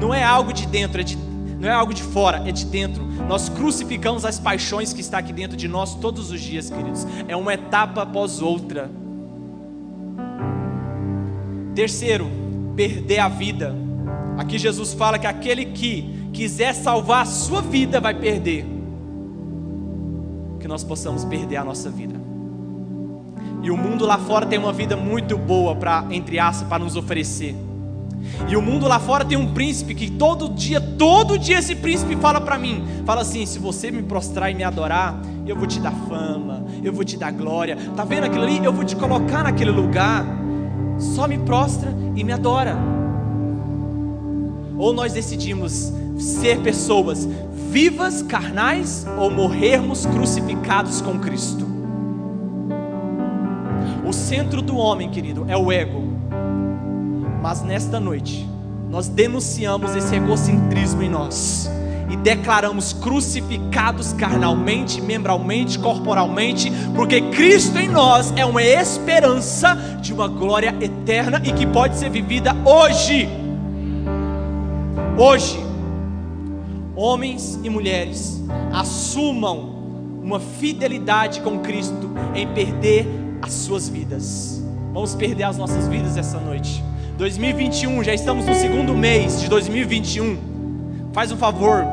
não é algo de dentro, é de, não é algo de fora, é de dentro. Nós crucificamos as paixões que está aqui dentro de nós todos os dias, queridos. É uma etapa após outra. Terceiro, perder a vida. Aqui Jesus fala que aquele que quiser salvar a sua vida vai perder. Que nós possamos perder a nossa vida. E o mundo lá fora tem uma vida muito boa para entre aspas para nos oferecer. E o mundo lá fora tem um príncipe que todo dia, todo dia esse príncipe fala para mim, fala assim: se você me prostrar e me adorar, eu vou te dar fama, eu vou te dar glória. Tá vendo aquilo ali? Eu vou te colocar naquele lugar. Só me prostra e me adora. Ou nós decidimos ser pessoas vivas, carnais, ou morrermos crucificados com Cristo. O centro do homem, querido, é o ego. Mas nesta noite, nós denunciamos esse egocentrismo em nós e declaramos crucificados carnalmente, membralmente, corporalmente, porque Cristo em nós é uma esperança de uma glória eterna e que pode ser vivida hoje. Hoje, homens e mulheres assumam uma fidelidade com Cristo em perder as suas vidas. Vamos perder as nossas vidas essa noite. 2021, já estamos no segundo mês de 2021. Faz um favor,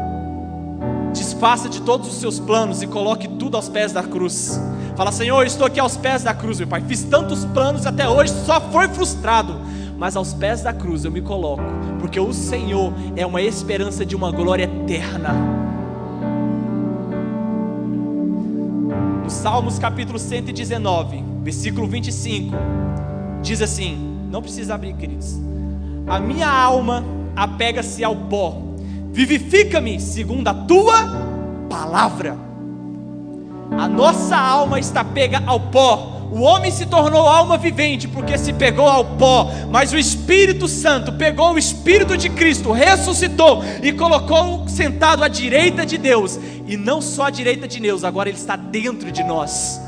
desfaça de todos os seus planos e coloque tudo aos pés da cruz. Fala, Senhor, eu estou aqui aos pés da cruz, meu Pai. Fiz tantos planos até hoje, só foi frustrado. Mas aos pés da cruz eu me coloco, porque o Senhor é uma esperança de uma glória eterna. No Salmos capítulo 119, versículo 25, diz assim: não precisa abrir, queridos. A minha alma apega-se ao pó. Vivifica-me segundo a tua palavra. A nossa alma está pega ao pó. O homem se tornou alma vivente porque se pegou ao pó, mas o Espírito Santo pegou o Espírito de Cristo, ressuscitou e colocou sentado à direita de Deus, e não só à direita de Deus, agora ele está dentro de nós.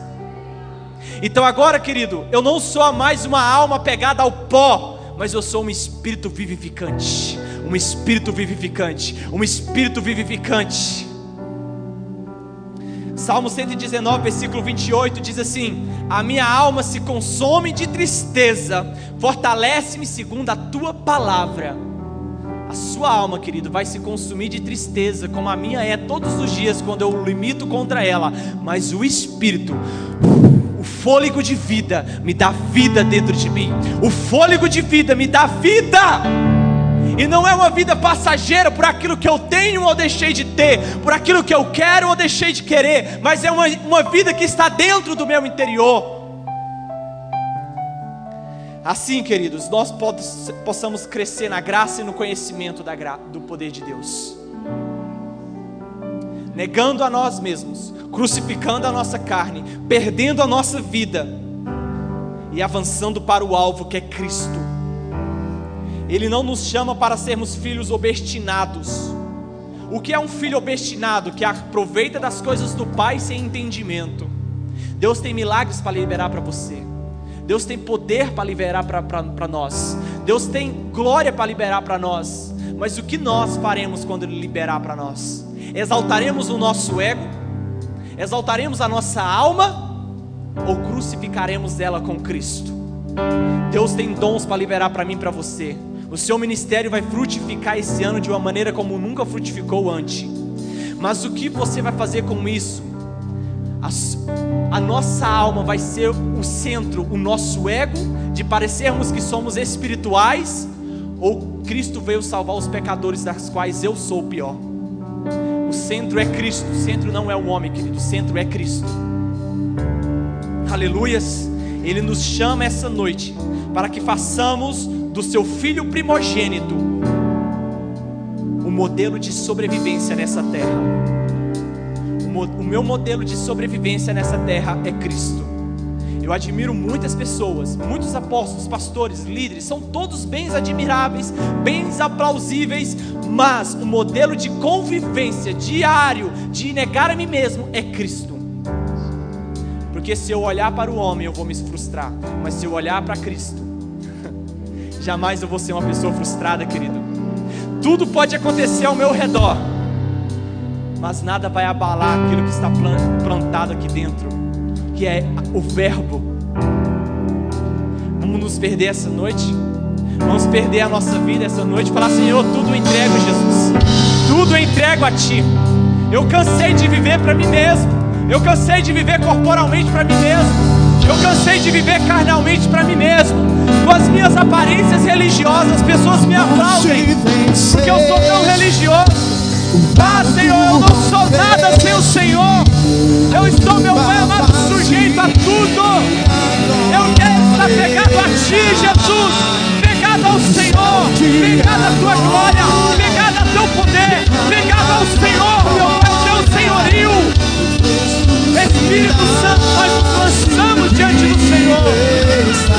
Então agora, querido, eu não sou mais uma alma pegada ao pó, mas eu sou um espírito vivificante. Um espírito vivificante. Um espírito vivificante. Salmo 119, versículo 28 diz assim: A minha alma se consome de tristeza, fortalece-me segundo a tua palavra. A sua alma, querido, vai se consumir de tristeza, como a minha é todos os dias quando eu limito contra ela, mas o espírito o fôlego de vida me dá vida dentro de mim. O fôlego de vida me dá vida. E não é uma vida passageira por aquilo que eu tenho ou deixei de ter, por aquilo que eu quero ou deixei de querer, mas é uma, uma vida que está dentro do meu interior. Assim, queridos, nós possamos crescer na graça e no conhecimento do poder de Deus negando a nós mesmos, crucificando a nossa carne, perdendo a nossa vida e avançando para o alvo que é Cristo. Ele não nos chama para sermos filhos obstinados. O que é um filho obstinado que aproveita das coisas do Pai sem entendimento? Deus tem milagres para liberar para você. Deus tem poder para liberar para nós. Deus tem glória para liberar para nós. Mas o que nós faremos quando Ele liberar para nós? Exaltaremos o nosso ego? Exaltaremos a nossa alma? Ou crucificaremos ela com Cristo? Deus tem dons para liberar para mim e para você. O seu ministério vai frutificar esse ano de uma maneira como nunca frutificou antes. Mas o que você vai fazer com isso? A, a, nossa alma vai ser o centro, o nosso ego, de parecermos que somos espirituais, ou Cristo veio salvar os pecadores, das quais eu sou o pior. O centro é Cristo, o centro não é o homem, querido, o centro é Cristo. Aleluias. Ele nos chama essa noite para que façamos do seu filho primogênito o modelo de sobrevivência nessa terra. O, meu modelo de sobrevivência nessa terra é Cristo. Eu admiro muitas pessoas, muitos apóstolos, pastores, líderes, são todos bens admiráveis, bens aplausíveis, mas o modelo de convivência diário, de negar a mim mesmo, é Cristo. Porque se eu olhar para o homem, eu vou me frustrar, mas se eu olhar para Cristo, jamais eu vou ser uma pessoa frustrada, querido. Tudo pode acontecer ao meu redor, mas nada vai abalar aquilo que está plantado aqui dentro que é o Verbo. Vamos nos perder essa noite? Vamos perder a nossa vida essa noite? Falar, Senhor, tudo entrego, Jesus. Tudo entrego a Ti. Eu cansei de viver para mim mesmo. Eu cansei de viver corporalmente para mim mesmo. Eu cansei de viver carnalmente para mim mesmo. Com as minhas aparências religiosas, as pessoas me aplaudem. Porque eu sou tão religioso. Ah, Senhor, eu não sou nada sem o Senhor. Eu estou, meu Pai amado, sujeito a tudo. Eu quero estar pegado a Ti, Jesus. Pegado ao Senhor. Pegado à Tua glória. Pegado ao Teu poder. Pegado ao Senhor, meu Pai, Teu senhorio. Espírito Santo, nós nos lançamos diante do Senhor.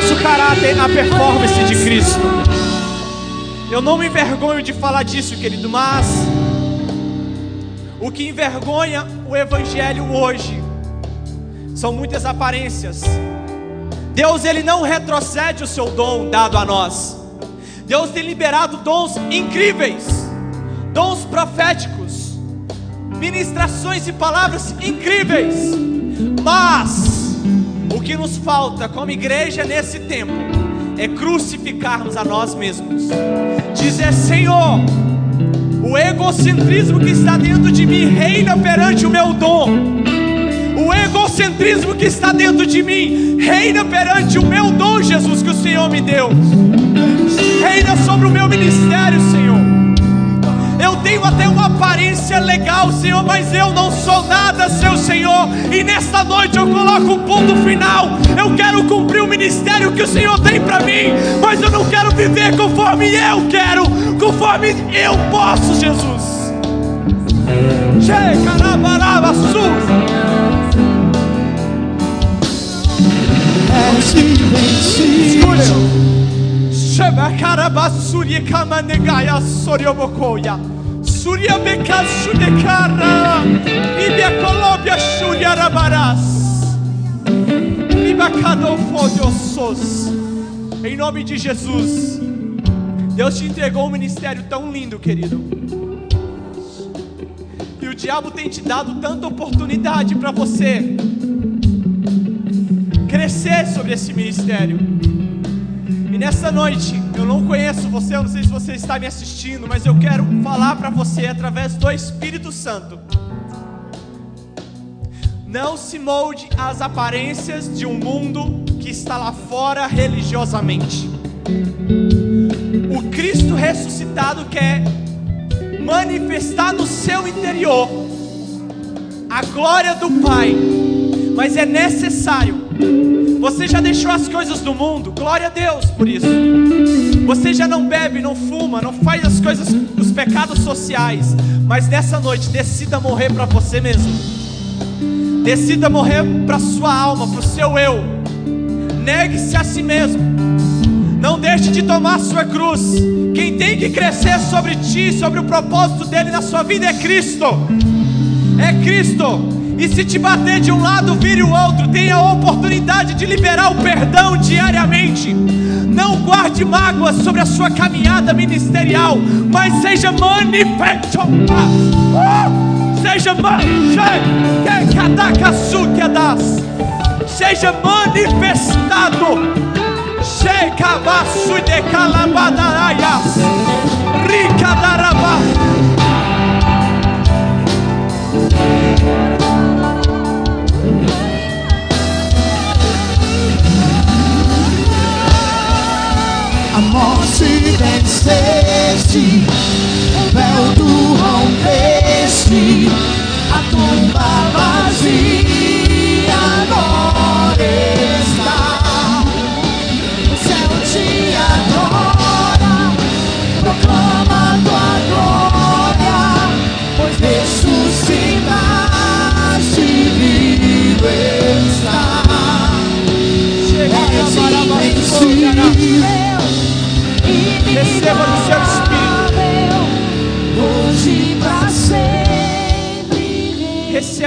nosso caráter na performance de Cristo. Eu não me envergonho de falar disso, querido, mas o que envergonha o Evangelho hoje são muitas aparências. Deus ele não retrocede o seu dom dado a nós. Deus tem liberado dons incríveis, dons proféticos, ministrações e palavras incríveis, mas o que nos falta como igreja nesse tempo é crucificarmos a nós mesmos. Dizer, Senhor, o egocentrismo que está dentro de mim reina perante o meu dom. O egocentrismo que está dentro de mim reina perante o meu dom, Jesus, que o Senhor me deu. Reina sobre o meu ministério, Senhor. Eu tenho até uma aparência legal, Senhor, mas eu não sou nada, seu Senhor. E nesta noite eu coloco um ponto final. Eu quero cumprir o ministério que o Senhor tem para mim, mas eu não quero viver conforme eu quero, conforme eu posso, Jesus. Escute. Sheba karabasuri kamanegaya soryobokoya. Surya bekasu de cara. Ibia colobia shuria rabaras. Libacado fodiosos. Em nome de Jesus. Deus te entregou um ministério tão lindo, querido. E o diabo tem te dado tanta oportunidade para você crescer sobre esse ministério nessa noite, eu não conheço você, eu não sei se você está me assistindo, mas eu quero falar para você através do Espírito Santo. Não se molde às aparências de um mundo que está lá fora religiosamente. O Cristo ressuscitado quer manifestar no seu interior a glória do Pai, mas é necessário você já deixou as coisas do mundo, glória a Deus por isso. Você já não bebe, não fuma, não faz as coisas, os pecados sociais, mas nessa noite decida morrer para você mesmo. Decida morrer para sua alma, para o seu eu. Negue-se a si mesmo. Não deixe de tomar sua cruz. Quem tem que crescer sobre ti, sobre o propósito dele na sua vida é Cristo. É Cristo. E se te bater de um lado, vire o outro. Tenha a oportunidade de liberar o perdão diariamente. Não guarde mágoas sobre a sua caminhada ministerial, mas seja manifesto. Seja Seja manifestado. Chega baixo de calabadaraias. Rica. Venceste, o véu tu rompeste, a tumba vazia agora está. O céu te adora, proclama tua glória, pois ressuscitaste vivo invencível. Receba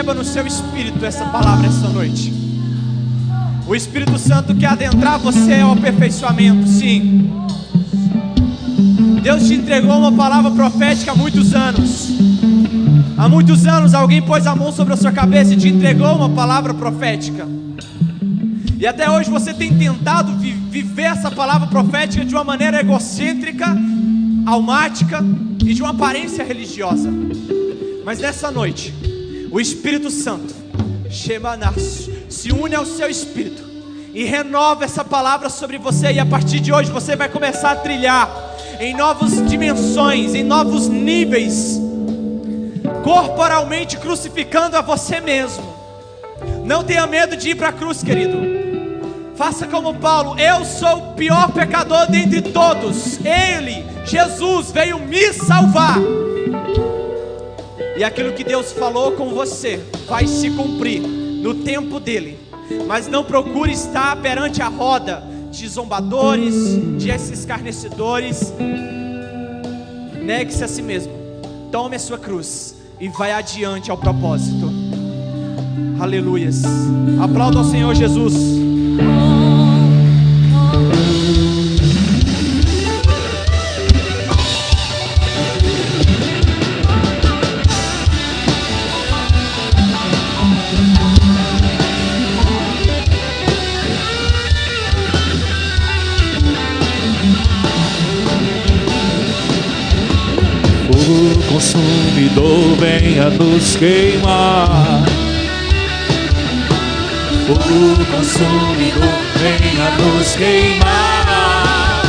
Receba no seu espírito essa palavra essa noite. O Espírito Santo quer adentrar você ao aperfeiçoamento, sim. Deus te entregou uma palavra profética há muitos anos. Há muitos anos alguém pôs a mão sobre a sua cabeça e te entregou uma palavra profética. E até hoje você tem tentado vi viver essa palavra profética de uma maneira egocêntrica, almática e de uma aparência religiosa. Mas nessa noite, o Espírito Santo, Shemanas, se une ao seu espírito e renova essa palavra sobre você. E a partir de hoje você vai começar a trilhar em novas dimensões, em novos níveis, corporalmente crucificando a você mesmo. Não tenha medo de ir para a cruz, querido. Faça como Paulo, eu sou o pior pecador dentre todos. Ele, Jesus, veio me salvar. E aquilo que Deus falou com você vai se cumprir no tempo dele. Mas não procure estar perante a roda de zombadores, de escarnecedores. Negue-se a si mesmo. Tome a sua cruz e vai adiante ao propósito. Aleluias. Aplauda ao Senhor Jesus. Nos queimar. Fogo consumidor venha nos queimar.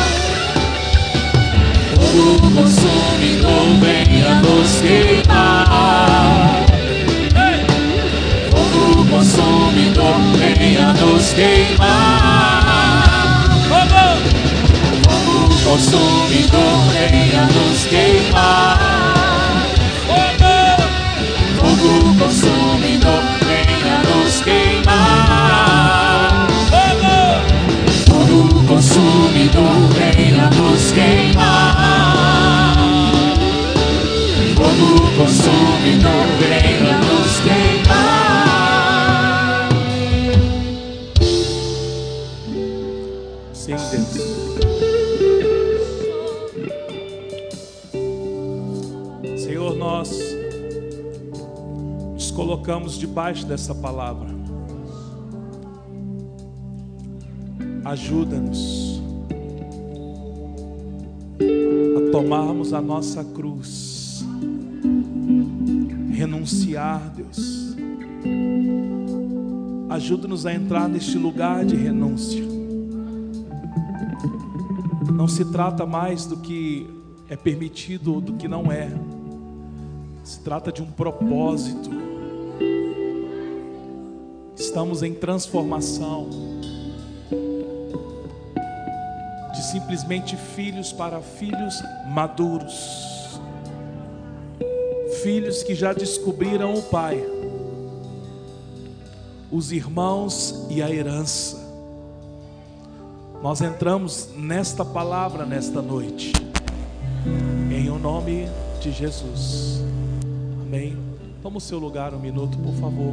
Fogo consumidor venha nos queimar. Fogo consumidor venha nos queimar. Fogo consumidor venha nos queimar Senhor, nós colocamos debaixo dessa palavra. Ajuda-nos a tomarmos a nossa cruz, renunciar, Deus. Ajuda-nos a entrar neste lugar de renúncia. Não se trata mais do que é permitido ou do que não é. Se trata de um propósito estamos em transformação de simplesmente filhos para filhos maduros, filhos que já descobriram o Pai, os irmãos e a herança. Nós entramos nesta palavra nesta noite, em o nome de Jesus. Amém Toma o seu lugar um minuto, por favor.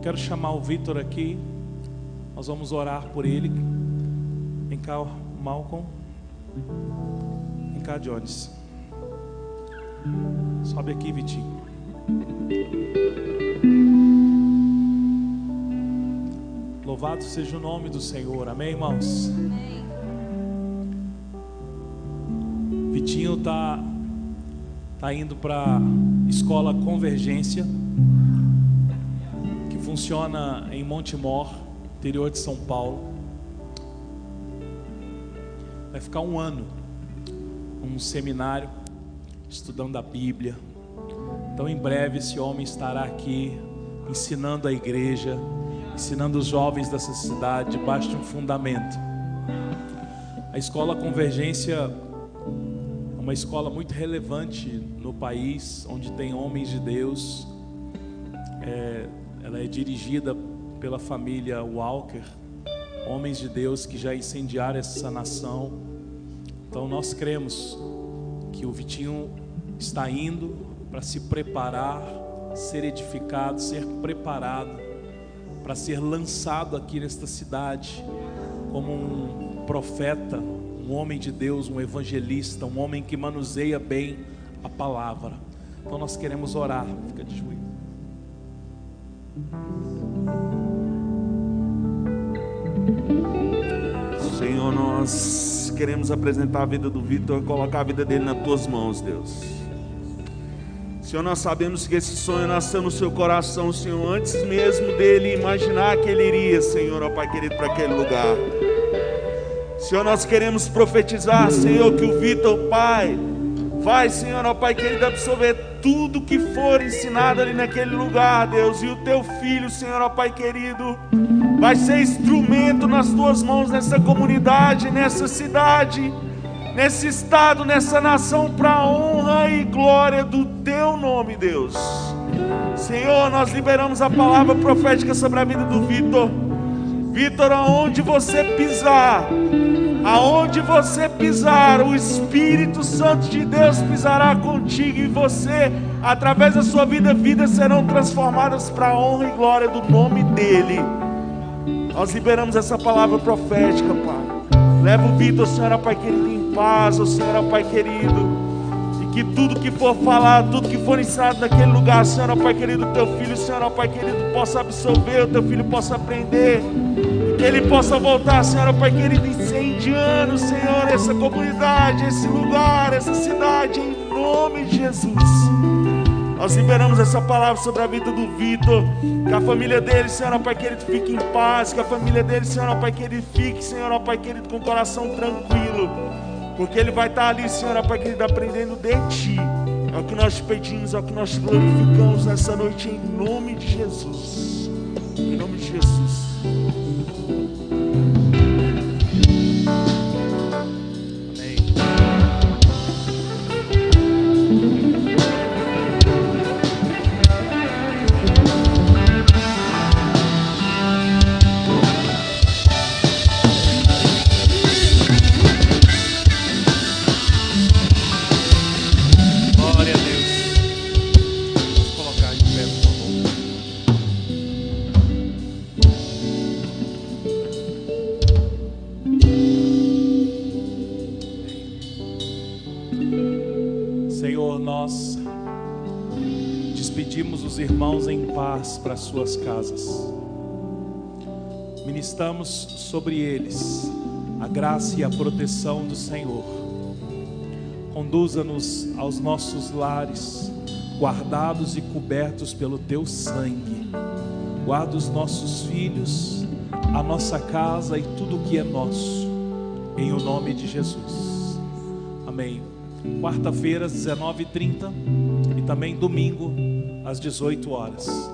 Quero chamar o Vitor aqui. Nós vamos orar por ele. Vem cá, Malcolm. Vem cá, Jones. Sobe aqui, Vitinho. Louvado seja o nome do Senhor. Amém, irmãos? Amém. Vitinho tá tá indo para escola Convergência, que funciona em Montemor, interior de São Paulo. Vai ficar um ano num seminário estudando a Bíblia. Então, em breve, esse homem estará aqui ensinando a igreja, ensinando os jovens dessa cidade debaixo de um fundamento. A escola Convergência é uma escola muito relevante no país, onde tem homens de Deus. É, ela é dirigida pela família Walker, homens de Deus que já incendiaram essa nação. Então nós cremos que o Vitinho está indo para se preparar, ser edificado, ser preparado para ser lançado aqui nesta cidade como um profeta, um homem de Deus, um evangelista, um homem que manuseia bem a palavra. Então nós queremos orar, fica de joelho. Senhor, nós queremos apresentar a vida do Vitor, colocar a vida dele nas tuas mãos, Deus. Senhor, nós sabemos que esse sonho nasceu no seu coração, Senhor, antes mesmo dele imaginar que ele iria, Senhor, ó Pai querido, para aquele lugar. Senhor, nós queremos profetizar, Senhor, que o Vitor, Pai, vai, Senhor, ó Pai querido, absorver tudo que for ensinado ali naquele lugar, Deus, e o teu filho, Senhor, ó Pai querido, vai ser instrumento nas tuas mãos nessa comunidade, nessa cidade nesse estado, nessa nação, para a honra e glória do teu nome, Deus. Senhor, nós liberamos a palavra profética sobre a vida do Vitor. Vitor, aonde você pisar, aonde você pisar, o Espírito Santo de Deus pisará contigo e você, através da sua vida, vidas serão transformadas para a honra e glória do nome dEle. Nós liberamos essa palavra profética, Pai. Leva o Vitor, Senhora Pai querido, paz, ó Senhor, ó Pai querido. E que tudo que for falado, tudo que for ensinado naquele lugar, Senhor, ó Pai querido, teu filho, Senhor, ó Pai querido, possa absorver, o teu filho possa aprender. E que ele possa voltar, Senhor, ó Pai querido, incendiando, Senhor, essa comunidade, esse lugar, essa cidade, em nome de Jesus. Nós liberamos essa palavra sobre a vida do Vitor. Que a família dele, Senhor, ó Pai querido, fique em paz. Que a família dele, Senhor, ó Pai querido, fique, Senhor, ó Pai querido, com o coração tranquilo. Porque Ele vai estar ali, Senhor, para que está aprendendo de Ti. É o que nós pedimos, é o que nós glorificamos nessa noite, em nome de Jesus. Em nome de Jesus. Para suas casas. Ministramos sobre eles a graça e a proteção do Senhor. Conduza-nos aos nossos lares, guardados e cobertos pelo teu sangue. Guarda os nossos filhos, a nossa casa e tudo o que é nosso, em o nome de Jesus. Amém. Quarta-feira, às 19h30 e também domingo, às 18 horas.